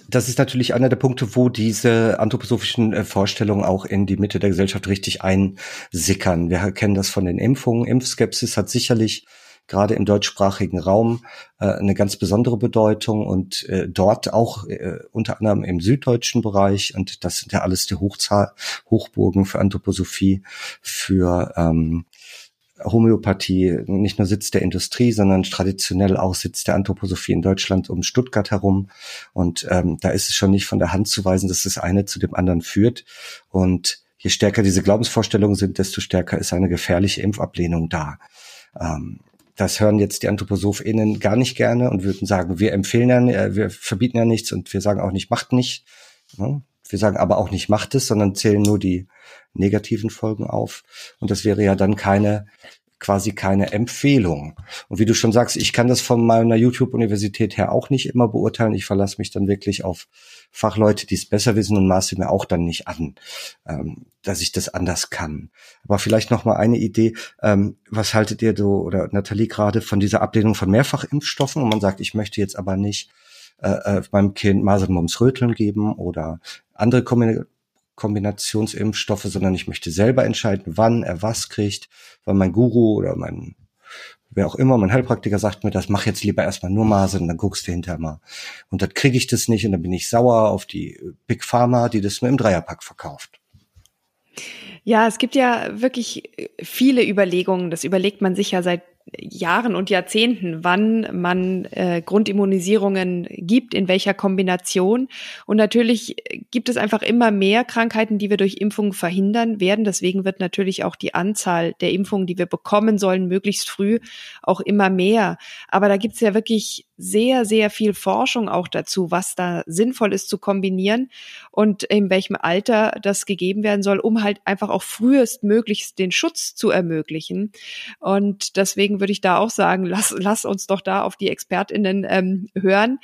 das ist natürlich einer der Punkte, wo diese anthroposophischen äh, Vorstellungen auch in die Mitte der Gesellschaft richtig einsickern. Wir kennen das von den Impfungen. Impfskepsis hat sicherlich gerade im deutschsprachigen Raum äh, eine ganz besondere Bedeutung und äh, dort auch äh, unter anderem im süddeutschen Bereich und das sind ja alles die Hochzahl, Hochburgen für Anthroposophie, für ähm, Homöopathie nicht nur Sitz der Industrie, sondern traditionell auch Sitz der Anthroposophie in Deutschland um Stuttgart herum. Und ähm, da ist es schon nicht von der Hand zu weisen, dass das eine zu dem anderen führt. Und je stärker diese Glaubensvorstellungen sind, desto stärker ist eine gefährliche Impfablehnung da. Ähm, das hören jetzt die AnthroposophInnen gar nicht gerne und würden sagen, wir empfehlen ja, äh, wir verbieten ja nichts und wir sagen auch nicht, macht nicht. Wir sagen aber auch nicht, macht es, sondern zählen nur die negativen Folgen auf. Und das wäre ja dann keine quasi keine Empfehlung. Und wie du schon sagst, ich kann das von meiner YouTube-Universität her auch nicht immer beurteilen. Ich verlasse mich dann wirklich auf Fachleute, die es besser wissen und maße mir auch dann nicht an, ähm, dass ich das anders kann. Aber vielleicht noch mal eine Idee. Ähm, was haltet ihr so oder Nathalie gerade von dieser Ablehnung von Mehrfachimpfstoffen? Und man sagt, ich möchte jetzt aber nicht äh, äh meinem Kind Masern, Mumps, Röteln geben oder andere Kombinationsimpfstoffe, sondern ich möchte selber entscheiden, wann er was kriegt, weil mein Guru oder mein wer auch immer, mein Heilpraktiker sagt mir das, mach jetzt lieber erstmal nur Masern, dann guckst du hinterher mal. Und dann kriege ich das nicht und dann bin ich sauer auf die Big Pharma, die das nur im Dreierpack verkauft. Ja, es gibt ja wirklich viele Überlegungen. Das überlegt man sich ja seit Jahren und Jahrzehnten, wann man äh, Grundimmunisierungen gibt, in welcher Kombination. Und natürlich gibt es einfach immer mehr Krankheiten, die wir durch Impfungen verhindern werden. Deswegen wird natürlich auch die Anzahl der Impfungen, die wir bekommen sollen, möglichst früh auch immer mehr. Aber da gibt es ja wirklich sehr, sehr viel Forschung auch dazu, was da sinnvoll ist zu kombinieren und in welchem Alter das gegeben werden soll, um halt einfach auch frühestmöglichst den Schutz zu ermöglichen. Und deswegen deswegen würde ich da auch sagen, lass, lass uns doch da auf die ExpertInnen ähm, hören.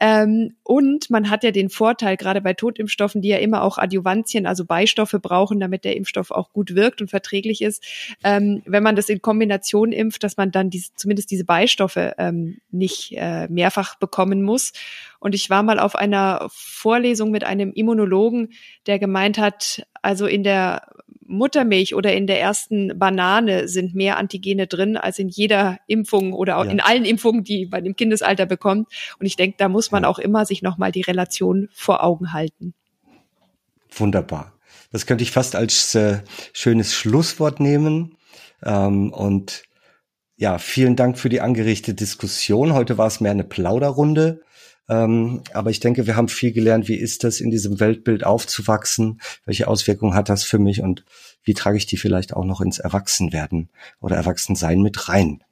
Ähm, und man hat ja den Vorteil, gerade bei Totimpfstoffen, die ja immer auch Adjuvantien, also Beistoffe brauchen, damit der Impfstoff auch gut wirkt und verträglich ist, ähm, wenn man das in Kombination impft, dass man dann diese, zumindest diese Beistoffe ähm, nicht äh, mehrfach bekommen muss. Und ich war mal auf einer Vorlesung mit einem Immunologen, der gemeint hat, also in der Muttermilch oder in der ersten Banane sind mehr Antigene drin als in jeder Impfung oder auch ja. in allen Impfungen, die man im Kindesalter bekommt. Und ich denke, da muss man auch immer sich nochmal die Relation vor Augen halten. Wunderbar. Das könnte ich fast als äh, schönes Schlusswort nehmen. Ähm, und ja, vielen Dank für die angeregte Diskussion. Heute war es mehr eine Plauderrunde. Ähm, aber ich denke, wir haben viel gelernt. Wie ist das, in diesem Weltbild aufzuwachsen? Welche Auswirkungen hat das für mich? Und wie trage ich die vielleicht auch noch ins Erwachsenwerden oder Erwachsensein mit rein?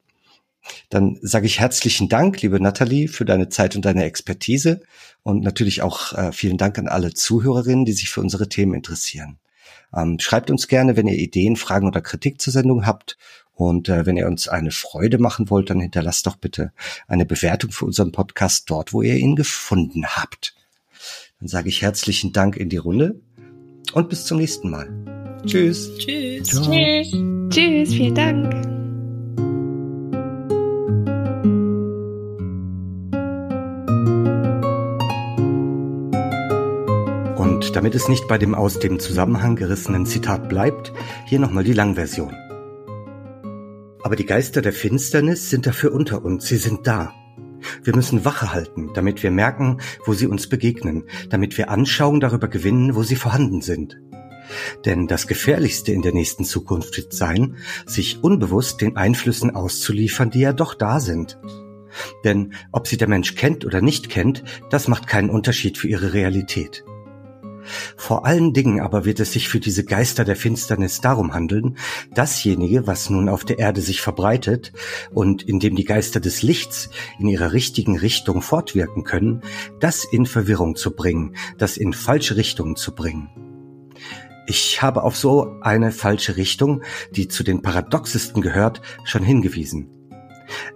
Dann sage ich herzlichen Dank, liebe Nathalie, für deine Zeit und deine Expertise und natürlich auch äh, vielen Dank an alle Zuhörerinnen, die sich für unsere Themen interessieren. Ähm, schreibt uns gerne, wenn ihr Ideen, Fragen oder Kritik zur Sendung habt und äh, wenn ihr uns eine Freude machen wollt, dann hinterlasst doch bitte eine Bewertung für unseren Podcast dort, wo ihr ihn gefunden habt. Dann sage ich herzlichen Dank in die Runde und bis zum nächsten Mal. Tschüss. Tschüss. Tschüss. Tschüss. Vielen Dank. Und damit es nicht bei dem aus dem Zusammenhang gerissenen Zitat bleibt, hier nochmal die Langversion. Aber die Geister der Finsternis sind dafür unter uns, sie sind da. Wir müssen Wache halten, damit wir merken, wo sie uns begegnen, damit wir Anschauung darüber gewinnen, wo sie vorhanden sind. Denn das Gefährlichste in der nächsten Zukunft wird sein, sich unbewusst den Einflüssen auszuliefern, die ja doch da sind. Denn ob sie der Mensch kennt oder nicht kennt, das macht keinen Unterschied für ihre Realität. Vor allen Dingen aber wird es sich für diese Geister der Finsternis darum handeln, dasjenige, was nun auf der Erde sich verbreitet und in dem die Geister des Lichts in ihrer richtigen Richtung fortwirken können, das in Verwirrung zu bringen, das in falsche Richtungen zu bringen. Ich habe auf so eine falsche Richtung, die zu den paradoxesten gehört, schon hingewiesen.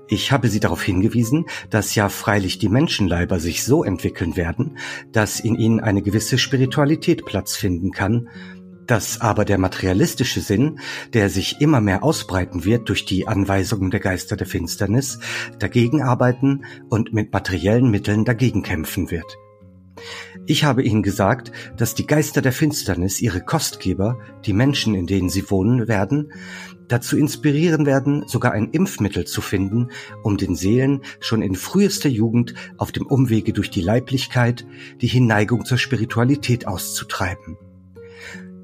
Ich habe Sie darauf hingewiesen, dass ja freilich die Menschenleiber sich so entwickeln werden, dass in ihnen eine gewisse Spiritualität Platz finden kann, dass aber der materialistische Sinn, der sich immer mehr ausbreiten wird durch die Anweisungen der Geister der Finsternis, dagegen arbeiten und mit materiellen Mitteln dagegen kämpfen wird. Ich habe Ihnen gesagt, dass die Geister der Finsternis ihre Kostgeber, die Menschen, in denen sie wohnen werden, dazu inspirieren werden, sogar ein Impfmittel zu finden, um den Seelen schon in frühester Jugend auf dem Umwege durch die Leiblichkeit die Hinneigung zur Spiritualität auszutreiben.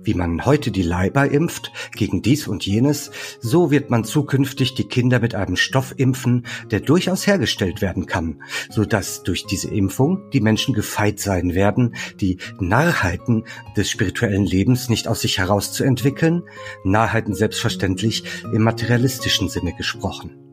Wie man heute die Leiber impft gegen dies und jenes, so wird man zukünftig die Kinder mit einem Stoff impfen, der durchaus hergestellt werden kann, so dass durch diese Impfung die Menschen gefeit sein werden, die Narrheiten des spirituellen Lebens nicht aus sich heraus zu entwickeln, Narrheiten selbstverständlich im materialistischen Sinne gesprochen.